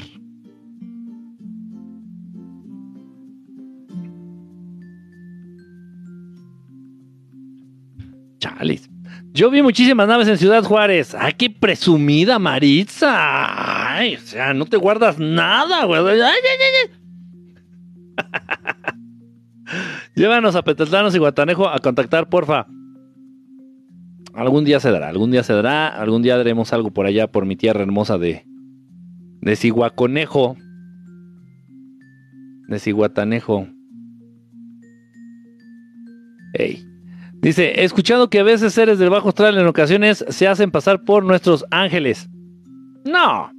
Chales. Yo vi muchísimas naves en Ciudad Juárez. ¡Ay, qué presumida, Maritza! ¡Ay, o sea, no te guardas nada, güey! ¡Ay, ay, ay, [laughs] Llévanos a Petetlanos y Guatanejo a contactar, porfa. Algún día se dará, algún día se dará, algún día haremos algo por allá, por mi tierra hermosa de, de Ciguaconejo. De. Ey. Dice, he escuchado que a veces seres del bajo astral en ocasiones se hacen pasar por nuestros ángeles. No.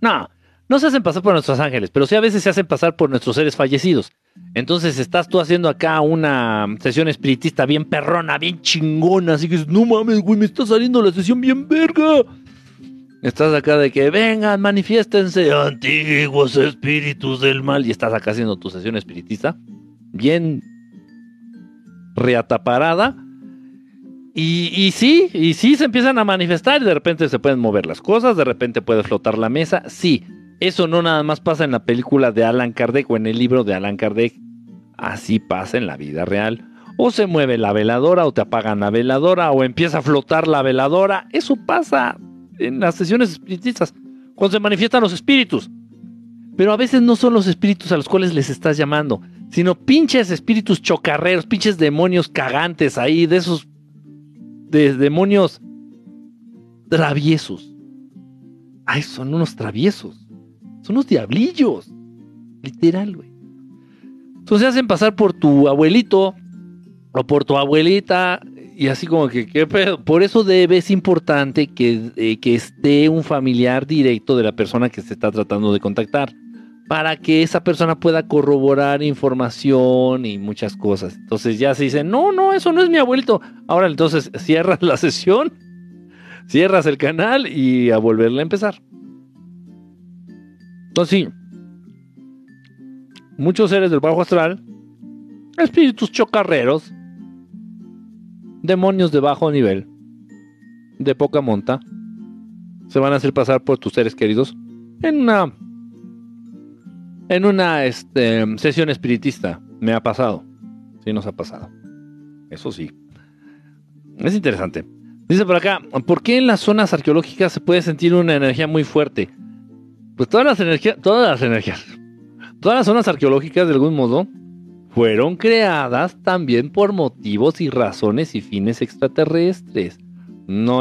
No. No se hacen pasar por nuestros ángeles, pero sí a veces se hacen pasar por nuestros seres fallecidos. Entonces estás tú haciendo acá una sesión espiritista bien perrona, bien chingona, así que no mames, güey, me está saliendo la sesión bien verga. Estás acá de que vengan, manifiéstense, antiguos espíritus del mal, y estás acá haciendo tu sesión espiritista, bien reataparada. Y, y sí, y sí se empiezan a manifestar y de repente se pueden mover las cosas, de repente puede flotar la mesa, sí. Eso no nada más pasa en la película de Alan Kardec o en el libro de Alan Kardec. Así pasa en la vida real. O se mueve la veladora o te apagan la veladora o empieza a flotar la veladora. Eso pasa en las sesiones espiritistas, cuando se manifiestan los espíritus. Pero a veces no son los espíritus a los cuales les estás llamando, sino pinches espíritus chocarreros, pinches demonios cagantes ahí, de esos de demonios traviesos. Ay, son unos traviesos. Son unos diablillos. Literal, güey. Entonces se hacen pasar por tu abuelito o por tu abuelita y así como que, ¿qué pedo? Por eso debe, es importante que, eh, que esté un familiar directo de la persona que se está tratando de contactar para que esa persona pueda corroborar información y muchas cosas. Entonces ya se dice, no, no, eso no es mi abuelito. Ahora entonces [laughs] cierras la sesión, cierras el canal y a volverle a empezar. Entonces sí, muchos seres del bajo astral, espíritus chocarreros, demonios de bajo nivel, de poca monta, se van a hacer pasar por tus seres queridos en una en una este, sesión espiritista. Me ha pasado. Sí, nos ha pasado. Eso sí. Es interesante. Dice por acá, ¿por qué en las zonas arqueológicas se puede sentir una energía muy fuerte? Pues todas las energías, todas las energías, todas las zonas arqueológicas de algún modo fueron creadas también por motivos y razones y fines extraterrestres. No